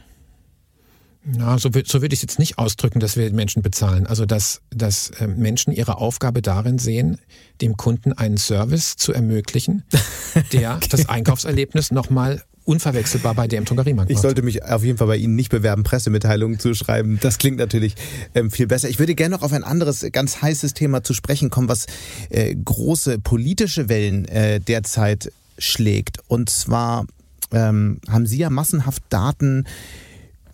Na, so, so würde ich es jetzt nicht ausdrücken, dass wir Menschen bezahlen. Also, dass, dass äh, Menschen ihre Aufgabe darin sehen, dem Kunden einen Service zu ermöglichen, der okay. das Einkaufserlebnis nochmal unverwechselbar bei DM Drogeriemarkt Ich sollte mich auf jeden Fall bei Ihnen nicht bewerben, Pressemitteilungen zu schreiben. Das klingt natürlich ähm, viel besser. Ich würde gerne noch auf ein anderes ganz heißes Thema zu sprechen kommen, was äh, große politische Wellen äh, derzeit schlägt. Und zwar ähm, haben Sie ja massenhaft Daten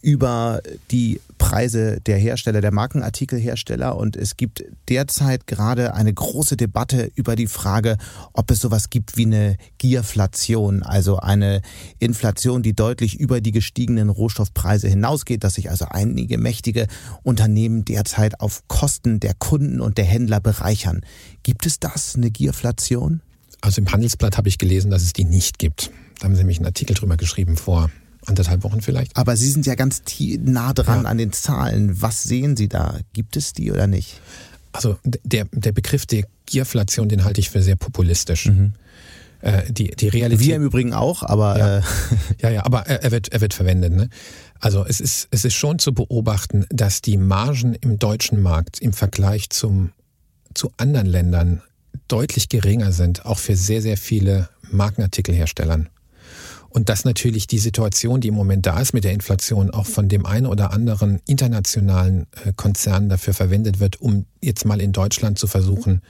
über die Preise der Hersteller, der Markenartikelhersteller. Und es gibt derzeit gerade eine große Debatte über die Frage, ob es sowas gibt wie eine Gierflation, also eine Inflation, die deutlich über die gestiegenen Rohstoffpreise hinausgeht, dass sich also einige mächtige Unternehmen derzeit auf Kosten der Kunden und der Händler bereichern. Gibt es das, eine Gierflation? Also im Handelsblatt habe ich gelesen, dass es die nicht gibt. Da haben Sie nämlich einen Artikel drüber geschrieben vor anderthalb Wochen vielleicht. Aber Sie sind ja ganz nah dran ja. an den Zahlen. Was sehen Sie da? Gibt es die oder nicht? Also der, der Begriff der Gierflation, den halte ich für sehr populistisch. Mhm. Äh, die, die Realität. Wir im Übrigen auch, aber. Ja, äh. ja, ja, aber er wird, er wird verwendet. Ne? Also es ist, es ist schon zu beobachten, dass die Margen im deutschen Markt im Vergleich zum, zu anderen Ländern deutlich geringer sind, auch für sehr, sehr viele Markenartikelherstellern. Und dass natürlich die Situation, die im Moment da ist mit der Inflation, auch von dem einen oder anderen internationalen äh, Konzern dafür verwendet wird, um jetzt mal in Deutschland zu versuchen,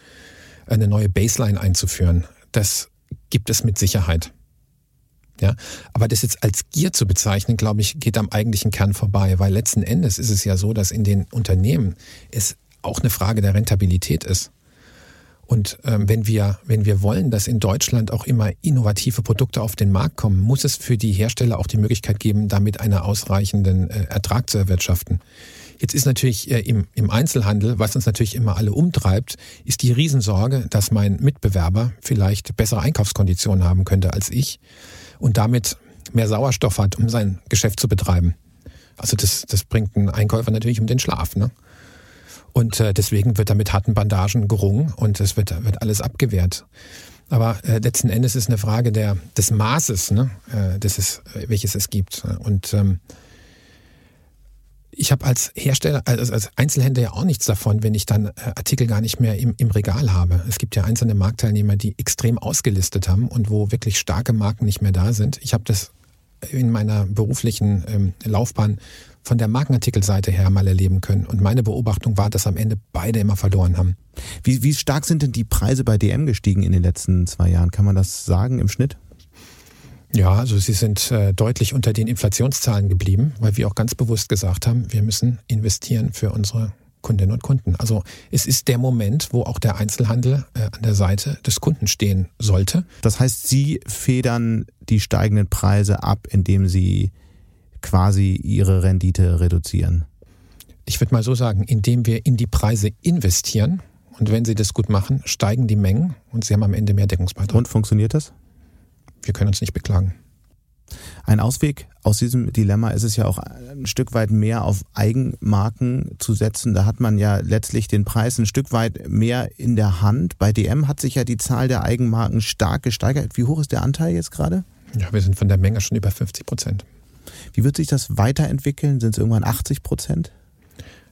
eine neue Baseline einzuführen. Das gibt es mit Sicherheit. Ja, aber das jetzt als Gier zu bezeichnen, glaube ich, geht am eigentlichen Kern vorbei, weil letzten Endes ist es ja so, dass in den Unternehmen es auch eine Frage der Rentabilität ist. Und ähm, wenn wir, wenn wir wollen, dass in Deutschland auch immer innovative Produkte auf den Markt kommen, muss es für die Hersteller auch die Möglichkeit geben, damit einen ausreichenden äh, Ertrag zu erwirtschaften. Jetzt ist natürlich äh, im, im Einzelhandel, was uns natürlich immer alle umtreibt, ist die Riesensorge, dass mein Mitbewerber vielleicht bessere Einkaufskonditionen haben könnte als ich und damit mehr Sauerstoff hat, um sein Geschäft zu betreiben. Also das, das bringt einen Einkäufer natürlich um den Schlaf. Ne? Und äh, deswegen wird da mit harten Bandagen gerungen und es wird, wird alles abgewehrt. Aber äh, letzten Endes ist eine Frage der, des Maßes, ne, äh, des es, welches es gibt. Und ähm, ich habe als Hersteller, also als Einzelhändler ja auch nichts davon, wenn ich dann äh, Artikel gar nicht mehr im, im Regal habe. Es gibt ja einzelne Marktteilnehmer, die extrem ausgelistet haben und wo wirklich starke Marken nicht mehr da sind. Ich habe das in meiner beruflichen ähm, Laufbahn von der Markenartikelseite her mal erleben können. Und meine Beobachtung war, dass am Ende beide immer verloren haben. Wie, wie stark sind denn die Preise bei DM gestiegen in den letzten zwei Jahren? Kann man das sagen im Schnitt? Ja, also sie sind äh, deutlich unter den Inflationszahlen geblieben, weil wir auch ganz bewusst gesagt haben, wir müssen investieren für unsere Kundinnen und Kunden. Also es ist der Moment, wo auch der Einzelhandel äh, an der Seite des Kunden stehen sollte. Das heißt, Sie federn die steigenden Preise ab, indem Sie quasi ihre Rendite reduzieren? Ich würde mal so sagen, indem wir in die Preise investieren und wenn sie das gut machen, steigen die Mengen und sie haben am Ende mehr Deckungsbeitrag. Und funktioniert das? Wir können uns nicht beklagen. Ein Ausweg aus diesem Dilemma ist es ja auch ein Stück weit mehr auf Eigenmarken zu setzen. Da hat man ja letztlich den Preis ein Stück weit mehr in der Hand. Bei DM hat sich ja die Zahl der Eigenmarken stark gesteigert. Wie hoch ist der Anteil jetzt gerade? Ja, wir sind von der Menge schon über 50 Prozent. Wie wird sich das weiterentwickeln? Sind es irgendwann 80 Prozent?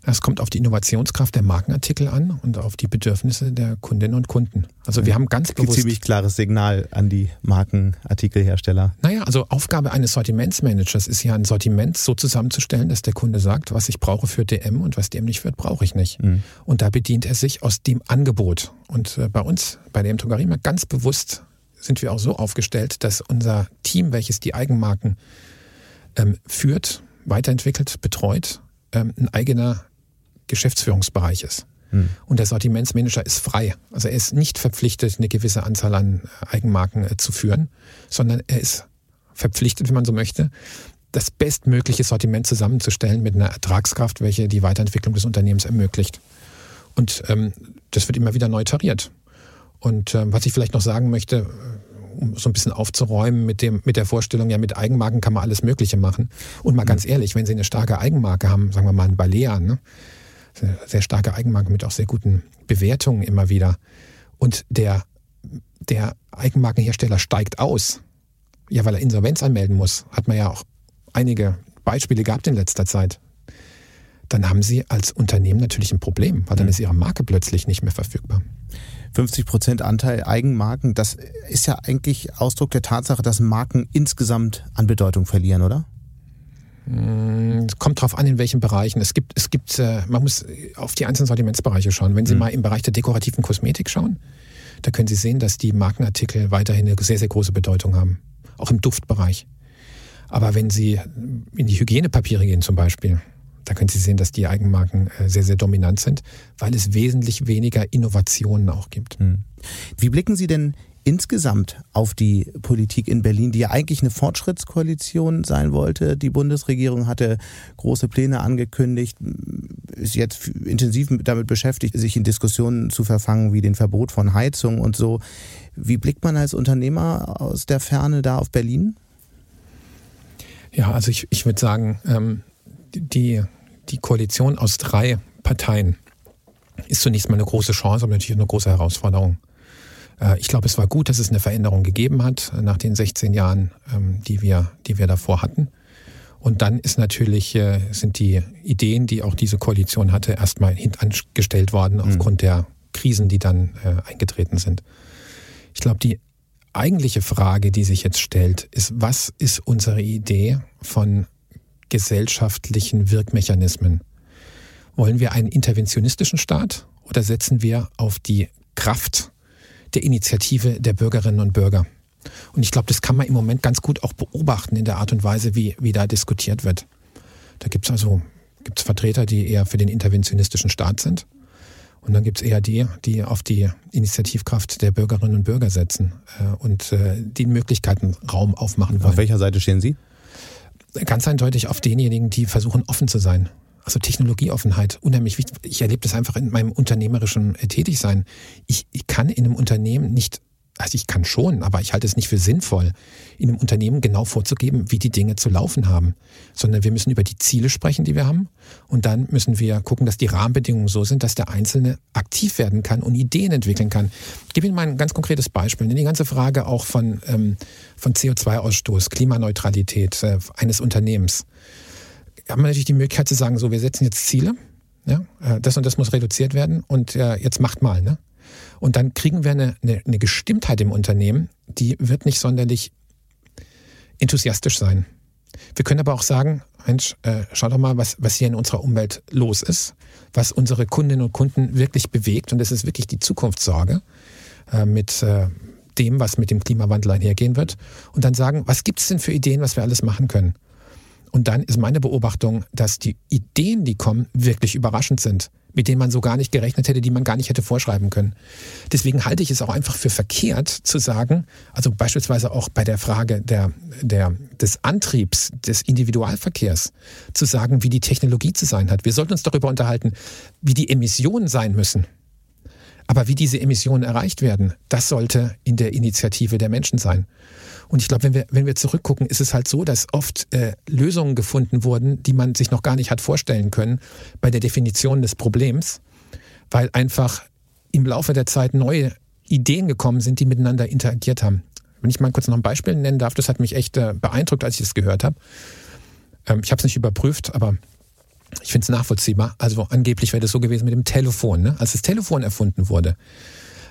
Es kommt auf die Innovationskraft der Markenartikel an und auf die Bedürfnisse der Kundinnen und Kunden. Also wir haben ganz bewusst... Ein ziemlich klares Signal an die Markenartikelhersteller. Naja, also Aufgabe eines Sortimentsmanagers ist ja ein Sortiment so zusammenzustellen, dass der Kunde sagt, was ich brauche für DM und was DM nicht wird, brauche ich nicht. Mhm. Und da bedient er sich aus dem Angebot. Und äh, bei uns, bei dem Togarima, ganz bewusst sind wir auch so aufgestellt, dass unser Team, welches die Eigenmarken ähm, führt, weiterentwickelt, betreut, ähm, ein eigener Geschäftsführungsbereich ist. Hm. Und der Sortimentsmanager ist frei. Also er ist nicht verpflichtet, eine gewisse Anzahl an Eigenmarken äh, zu führen, sondern er ist verpflichtet, wenn man so möchte, das bestmögliche Sortiment zusammenzustellen mit einer Ertragskraft, welche die Weiterentwicklung des Unternehmens ermöglicht. Und ähm, das wird immer wieder neu tariert. Und äh, was ich vielleicht noch sagen möchte, äh, um so ein bisschen aufzuräumen mit, dem, mit der Vorstellung, ja, mit Eigenmarken kann man alles Mögliche machen. Und mal ganz ehrlich, wenn Sie eine starke Eigenmarke haben, sagen wir mal ein Balea, ne? Sehr starke Eigenmarke mit auch sehr guten Bewertungen immer wieder, und der, der Eigenmarkenhersteller steigt aus, ja, weil er Insolvenz anmelden muss, hat man ja auch einige Beispiele gehabt in letzter Zeit, dann haben Sie als Unternehmen natürlich ein Problem, weil dann mhm. ist Ihre Marke plötzlich nicht mehr verfügbar. 50 Prozent Anteil Eigenmarken, das ist ja eigentlich Ausdruck der Tatsache, dass Marken insgesamt an Bedeutung verlieren, oder? Mm, es kommt darauf an, in welchen Bereichen. Es gibt, es gibt, äh, man muss auf die einzelnen Sortimentsbereiche schauen. Wenn Sie mhm. mal im Bereich der dekorativen Kosmetik schauen, da können Sie sehen, dass die Markenartikel weiterhin eine sehr, sehr große Bedeutung haben. Auch im Duftbereich. Aber wenn Sie in die Hygienepapiere gehen zum Beispiel, da können Sie sehen, dass die Eigenmarken äh, sehr, sehr dominant sind, weil es wesentlich weniger Innovationen auch gibt. Hm. Wie blicken Sie denn insgesamt auf die Politik in Berlin, die ja eigentlich eine Fortschrittskoalition sein wollte. Die Bundesregierung hatte große Pläne angekündigt, ist jetzt intensiv damit beschäftigt, sich in Diskussionen zu verfangen, wie den Verbot von Heizung und so. Wie blickt man als Unternehmer aus der Ferne da auf Berlin? Ja, also ich, ich würde sagen, ähm, die, die Koalition aus drei Parteien ist zunächst mal eine große Chance, aber natürlich eine große Herausforderung. Äh, ich glaube, es war gut, dass es eine Veränderung gegeben hat äh, nach den 16 Jahren, ähm, die wir, die wir davor hatten. Und dann ist natürlich, äh, sind die Ideen, die auch diese Koalition hatte, erstmal hintangestellt worden mhm. aufgrund der Krisen, die dann eingetreten sind. Ich glaube, die eigentliche Frage, die sich jetzt stellt, ist, was ist unsere Idee von gesellschaftlichen Wirkmechanismen? Wollen wir einen interventionistischen Staat oder setzen wir auf die Kraft der Initiative der Bürgerinnen und Bürger? Und ich glaube, das kann man im Moment ganz gut auch beobachten in der Art und Weise, wie, wie da diskutiert wird. Da gibt es also gibt's Vertreter, die eher für den interventionistischen Staat sind. Und dann gibt es eher die, die auf die Initiativkraft der Bürgerinnen und Bürger setzen äh, und äh, den Möglichkeiten Raum aufmachen wollen. Auf welcher Seite stehen Sie? Ganz eindeutig auf denjenigen, die versuchen, offen zu sein. Also Technologieoffenheit, unheimlich wichtig. Ich erlebe das einfach in meinem unternehmerischen Tätigsein. Ich, ich kann in einem Unternehmen nicht also ich kann schon, aber ich halte es nicht für sinnvoll, in einem Unternehmen genau vorzugeben, wie die Dinge zu laufen haben, sondern wir müssen über die Ziele sprechen, die wir haben und dann müssen wir gucken, dass die Rahmenbedingungen so sind, dass der Einzelne aktiv werden kann und Ideen entwickeln kann. Ich gebe Ihnen mal ein ganz konkretes Beispiel. Die ganze Frage auch von, ähm, von CO2-Ausstoß, Klimaneutralität äh, eines Unternehmens. Haben wir natürlich die Möglichkeit zu sagen, so, wir setzen jetzt Ziele, ja, äh, das und das muss reduziert werden und äh, jetzt macht mal, ne? Und dann kriegen wir eine, eine, eine Gestimmtheit im Unternehmen, die wird nicht sonderlich enthusiastisch sein. Wir können aber auch sagen, Mensch, äh, schau doch mal, was, was hier in unserer Umwelt los ist, was unsere Kundinnen und Kunden wirklich bewegt. Und das ist wirklich die Zukunftssorge äh, mit äh, dem, was mit dem Klimawandel einhergehen wird. Und dann sagen, was gibt es denn für Ideen, was wir alles machen können? Und dann ist meine Beobachtung, dass die Ideen, die kommen, wirklich überraschend sind mit denen man so gar nicht gerechnet hätte, die man gar nicht hätte vorschreiben können. Deswegen halte ich es auch einfach für verkehrt zu sagen, also beispielsweise auch bei der Frage der, der, des Antriebs des Individualverkehrs, zu sagen, wie die Technologie zu sein hat. Wir sollten uns darüber unterhalten, wie die Emissionen sein müssen. Aber wie diese Emissionen erreicht werden, das sollte in der Initiative der Menschen sein. Und ich glaube, wenn wir, wenn wir zurückgucken, ist es halt so, dass oft äh, Lösungen gefunden wurden, die man sich noch gar nicht hat vorstellen können bei der Definition des Problems, weil einfach im Laufe der Zeit neue Ideen gekommen sind, die miteinander interagiert haben. Wenn ich mal kurz noch ein Beispiel nennen darf, das hat mich echt äh, beeindruckt, als ich das gehört habe. Ähm, ich habe es nicht überprüft, aber ich finde es nachvollziehbar. Also angeblich wäre das so gewesen mit dem Telefon. Ne? Als das Telefon erfunden wurde,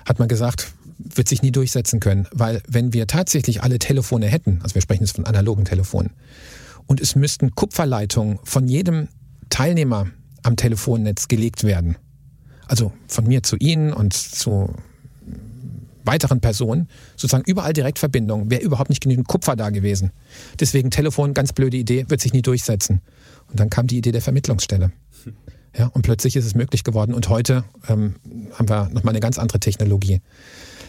hat man gesagt, wird sich nie durchsetzen können, weil wenn wir tatsächlich alle Telefone hätten, also wir sprechen jetzt von analogen Telefonen, und es müssten Kupferleitungen von jedem Teilnehmer am Telefonnetz gelegt werden, also von mir zu Ihnen und zu weiteren Personen, sozusagen überall Direktverbindung, wäre überhaupt nicht genügend Kupfer da gewesen. Deswegen Telefon, ganz blöde Idee, wird sich nie durchsetzen. Und dann kam die Idee der Vermittlungsstelle. Ja, und plötzlich ist es möglich geworden. Und heute ähm, haben wir nochmal eine ganz andere Technologie.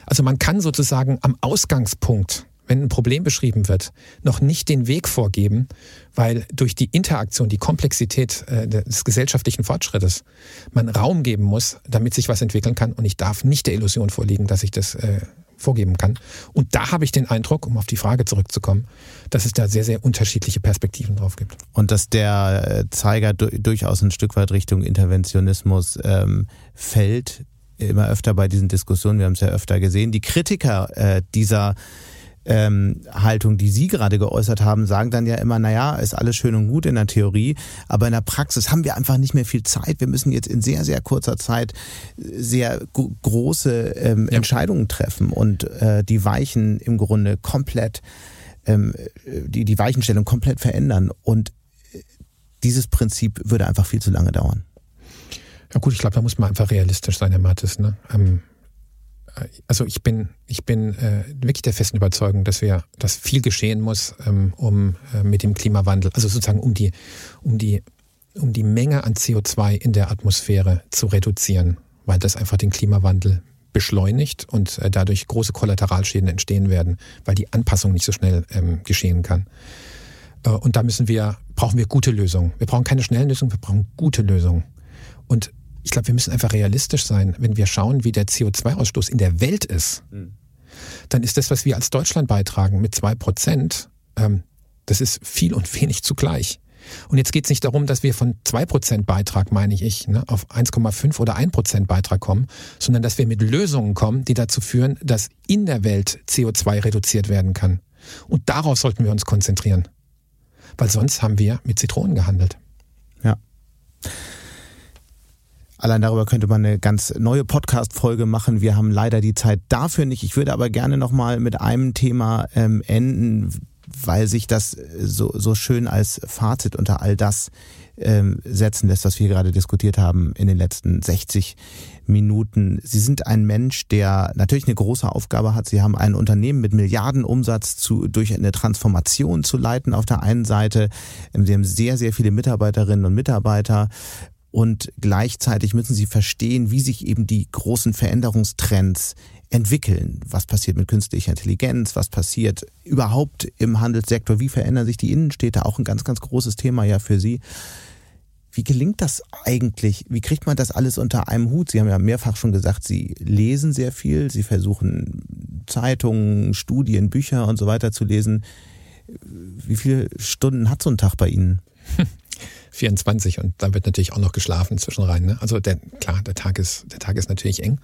Also man kann sozusagen am Ausgangspunkt, wenn ein Problem beschrieben wird, noch nicht den Weg vorgeben, weil durch die Interaktion, die Komplexität äh, des gesellschaftlichen Fortschrittes man Raum geben muss, damit sich was entwickeln kann. Und ich darf nicht der Illusion vorliegen, dass ich das äh, vorgeben kann. Und da habe ich den Eindruck, um auf die Frage zurückzukommen, dass es da sehr, sehr unterschiedliche Perspektiven drauf gibt. Und dass der äh, Zeiger durchaus ein Stück weit Richtung Interventionismus ähm, fällt, immer öfter bei diesen Diskussionen, wir haben es ja öfter gesehen. Die Kritiker äh, dieser ähm, Haltung, die Sie gerade geäußert haben, sagen dann ja immer, naja, ist alles schön und gut in der Theorie, aber in der Praxis haben wir einfach nicht mehr viel Zeit. Wir müssen jetzt in sehr, sehr kurzer Zeit sehr große ähm, ja. Entscheidungen treffen und äh, die Weichen im Grunde komplett, ähm, die, die Weichenstellung komplett verändern. Und äh, dieses Prinzip würde einfach viel zu lange dauern. Ja gut, ich glaube, da muss man einfach realistisch sein, Herr Mattes. Ne? Ähm, also ich bin, ich bin äh, wirklich der festen Überzeugung, dass wir, dass viel geschehen muss, ähm, um äh, mit dem Klimawandel, also sozusagen um die, um die, um die Menge an CO2 in der Atmosphäre zu reduzieren, weil das einfach den Klimawandel beschleunigt und äh, dadurch große Kollateralschäden entstehen werden, weil die Anpassung nicht so schnell ähm, geschehen kann. Äh, und da müssen wir, brauchen wir gute Lösungen. Wir brauchen keine schnellen Lösungen, wir brauchen gute Lösungen. Und ich glaube, wir müssen einfach realistisch sein. Wenn wir schauen, wie der CO2-Ausstoß in der Welt ist, mhm. dann ist das, was wir als Deutschland beitragen mit zwei Prozent, ähm, das ist viel und wenig zugleich. Und jetzt geht es nicht darum, dass wir von zwei Prozent Beitrag, meine ich, ne, auf 1,5 oder 1 Prozent Beitrag kommen, sondern dass wir mit Lösungen kommen, die dazu führen, dass in der Welt CO2 reduziert werden kann. Und darauf sollten wir uns konzentrieren. Weil sonst haben wir mit Zitronen gehandelt. Ja. Allein darüber könnte man eine ganz neue Podcast-Folge machen. Wir haben leider die Zeit dafür nicht. Ich würde aber gerne nochmal mit einem Thema ähm, enden, weil sich das so, so schön als Fazit unter all das ähm, setzen lässt, was wir gerade diskutiert haben in den letzten 60 Minuten. Sie sind ein Mensch, der natürlich eine große Aufgabe hat. Sie haben ein Unternehmen mit Milliardenumsatz zu, durch eine Transformation zu leiten auf der einen Seite. Sie haben sehr, sehr viele Mitarbeiterinnen und Mitarbeiter und gleichzeitig müssen sie verstehen, wie sich eben die großen Veränderungstrends entwickeln. Was passiert mit künstlicher Intelligenz? Was passiert überhaupt im Handelssektor? Wie verändern sich die Innenstädte? Auch ein ganz, ganz großes Thema ja für Sie. Wie gelingt das eigentlich? Wie kriegt man das alles unter einem Hut? Sie haben ja mehrfach schon gesagt, Sie lesen sehr viel. Sie versuchen Zeitungen, Studien, Bücher und so weiter zu lesen. Wie viele Stunden hat so ein Tag bei Ihnen? 24 und da wird natürlich auch noch geschlafen zwischenrein. Ne? Also der, klar, der Tag ist, der Tag ist natürlich eng.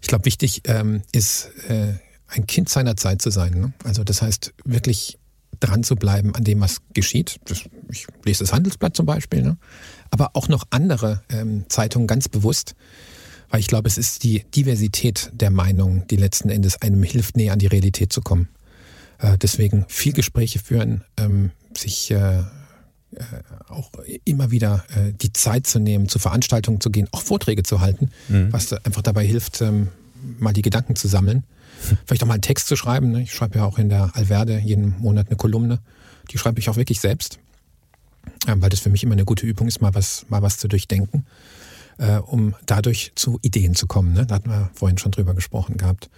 Ich glaube, wichtig ähm, ist, äh, ein Kind seiner Zeit zu sein. Ne? Also das heißt, wirklich dran zu bleiben an dem, was geschieht. Das, ich lese das Handelsblatt zum Beispiel, ne? aber auch noch andere ähm, Zeitungen ganz bewusst, weil ich glaube, es ist die Diversität der Meinungen, die letzten Endes einem hilft, näher an die Realität zu kommen. Äh, deswegen viel Gespräche führen, ähm, sich äh, auch immer wieder äh, die Zeit zu nehmen, zu Veranstaltungen zu gehen, auch Vorträge zu halten, mhm. was einfach dabei hilft, ähm, mal die Gedanken zu sammeln. Vielleicht auch mal einen Text zu schreiben. Ne? Ich schreibe ja auch in der Alverde jeden Monat eine Kolumne. Die schreibe ich auch wirklich selbst, ähm, weil das für mich immer eine gute Übung ist, mal was, mal was zu durchdenken, äh, um dadurch zu Ideen zu kommen. Ne? Da hatten wir vorhin schon drüber gesprochen gehabt.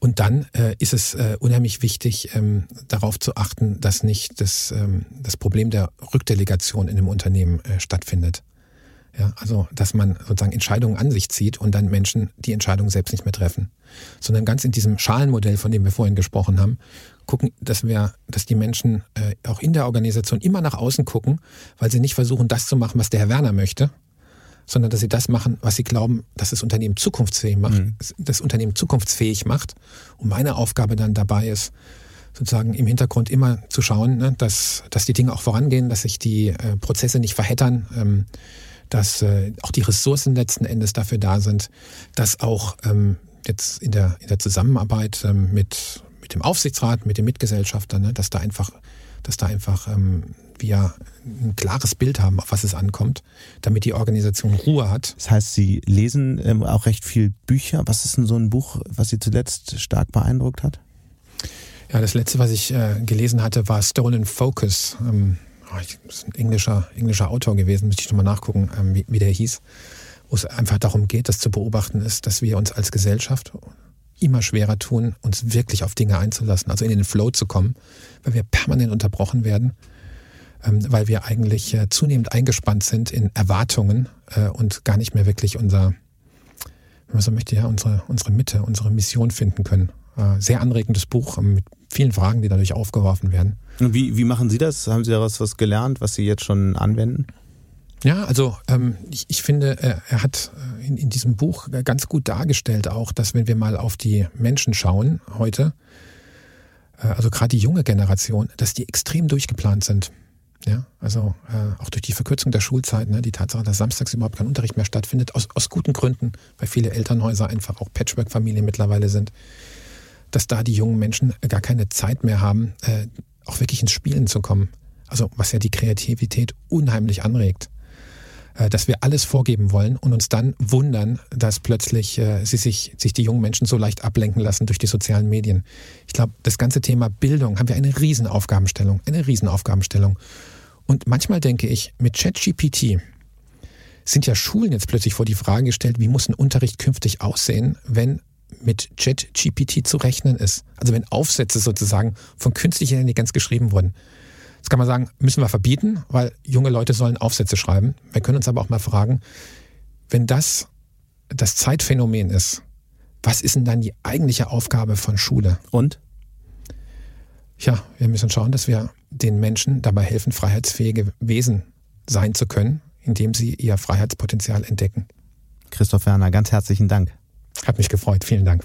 Und dann äh, ist es äh, unheimlich wichtig, ähm, darauf zu achten, dass nicht das, ähm, das Problem der Rückdelegation in einem Unternehmen äh, stattfindet. Ja, also, dass man sozusagen Entscheidungen an sich zieht und dann Menschen die Entscheidung selbst nicht mehr treffen. Sondern ganz in diesem Schalenmodell, von dem wir vorhin gesprochen haben, gucken, dass wir, dass die Menschen äh, auch in der Organisation immer nach außen gucken, weil sie nicht versuchen, das zu machen, was der Herr Werner möchte, sondern dass sie das machen, was sie glauben, dass das Unternehmen zukunftsfähig macht, mhm. das Unternehmen zukunftsfähig macht. Und meine Aufgabe dann dabei ist, sozusagen im Hintergrund immer zu schauen, ne, dass, dass die Dinge auch vorangehen, dass sich die äh, Prozesse nicht verheddern, ähm, dass äh, auch die Ressourcen letzten Endes dafür da sind, dass auch ähm, jetzt in der, in der Zusammenarbeit ähm, mit, mit dem Aufsichtsrat, mit den Mitgesellschaftern, ne, dass da einfach, dass da einfach ähm, wir ein klares Bild haben, auf was es ankommt, damit die Organisation Ruhe hat. Das heißt, Sie lesen ähm, auch recht viel Bücher. Was ist denn so ein Buch, was Sie zuletzt stark beeindruckt hat? Ja, das letzte, was ich äh, gelesen hatte, war Stolen Focus. Ähm, oh, ich, das ist ein englischer, englischer Autor gewesen, müsste ich nochmal nachgucken, ähm, wie, wie der hieß. Wo es einfach darum geht, dass zu beobachten ist, dass wir uns als Gesellschaft, immer schwerer tun, uns wirklich auf Dinge einzulassen, also in den Flow zu kommen, weil wir permanent unterbrochen werden, weil wir eigentlich äh, zunehmend eingespannt sind in Erwartungen äh, und gar nicht mehr wirklich unser, wenn man so möchte, ja, unsere, unsere Mitte, unsere Mission finden können. Äh, sehr anregendes Buch ähm, mit vielen Fragen, die dadurch aufgeworfen werden. Wie, wie machen Sie das? Haben Sie daraus was gelernt, was Sie jetzt schon anwenden? Ja, also ähm, ich, ich finde, er, hat in, in diesem Buch ganz gut dargestellt auch, dass wenn wir mal auf die Menschen schauen heute, äh, also gerade die junge Generation, dass die extrem durchgeplant sind. Ja, also äh, auch durch die Verkürzung der Schulzeit, ne, die Tatsache, dass samstags überhaupt kein Unterricht mehr stattfindet, aus, aus guten Gründen, weil viele Elternhäuser einfach auch Patchwork-Familien mittlerweile sind, dass da die jungen Menschen gar keine Zeit mehr haben, äh, auch wirklich ins Spielen zu kommen. Also was ja die Kreativität unheimlich anregt. Äh, dass wir alles vorgeben wollen und uns dann wundern, dass plötzlich äh, sie sich, sich die jungen Menschen so leicht ablenken lassen durch die sozialen Medien. Ich glaube, das ganze Thema Bildung haben wir eine Riesenaufgabenstellung, eine Riesenaufgabenstellung. Und manchmal denke ich, mit ChatGPT sind ja Schulen jetzt plötzlich vor die Frage gestellt, wie muss ein Unterricht künftig aussehen, wenn mit ChatGPT zu rechnen ist. Also wenn Aufsätze sozusagen von künstlicher Intelligenz geschrieben wurden. Das kann man sagen, müssen wir verbieten, weil junge Leute sollen Aufsätze schreiben. Wir können uns aber auch mal fragen, wenn das das Zeitphänomen ist, was ist denn dann die eigentliche Aufgabe von Schule? Und? Ja, wir müssen schauen, dass wir den Menschen dabei helfen, freiheitsfähige Wesen sein zu können, indem sie ihr Freiheitspotenzial entdecken. Christoph Werner, ganz herzlichen Dank. Hat mich gefreut. Vielen Dank.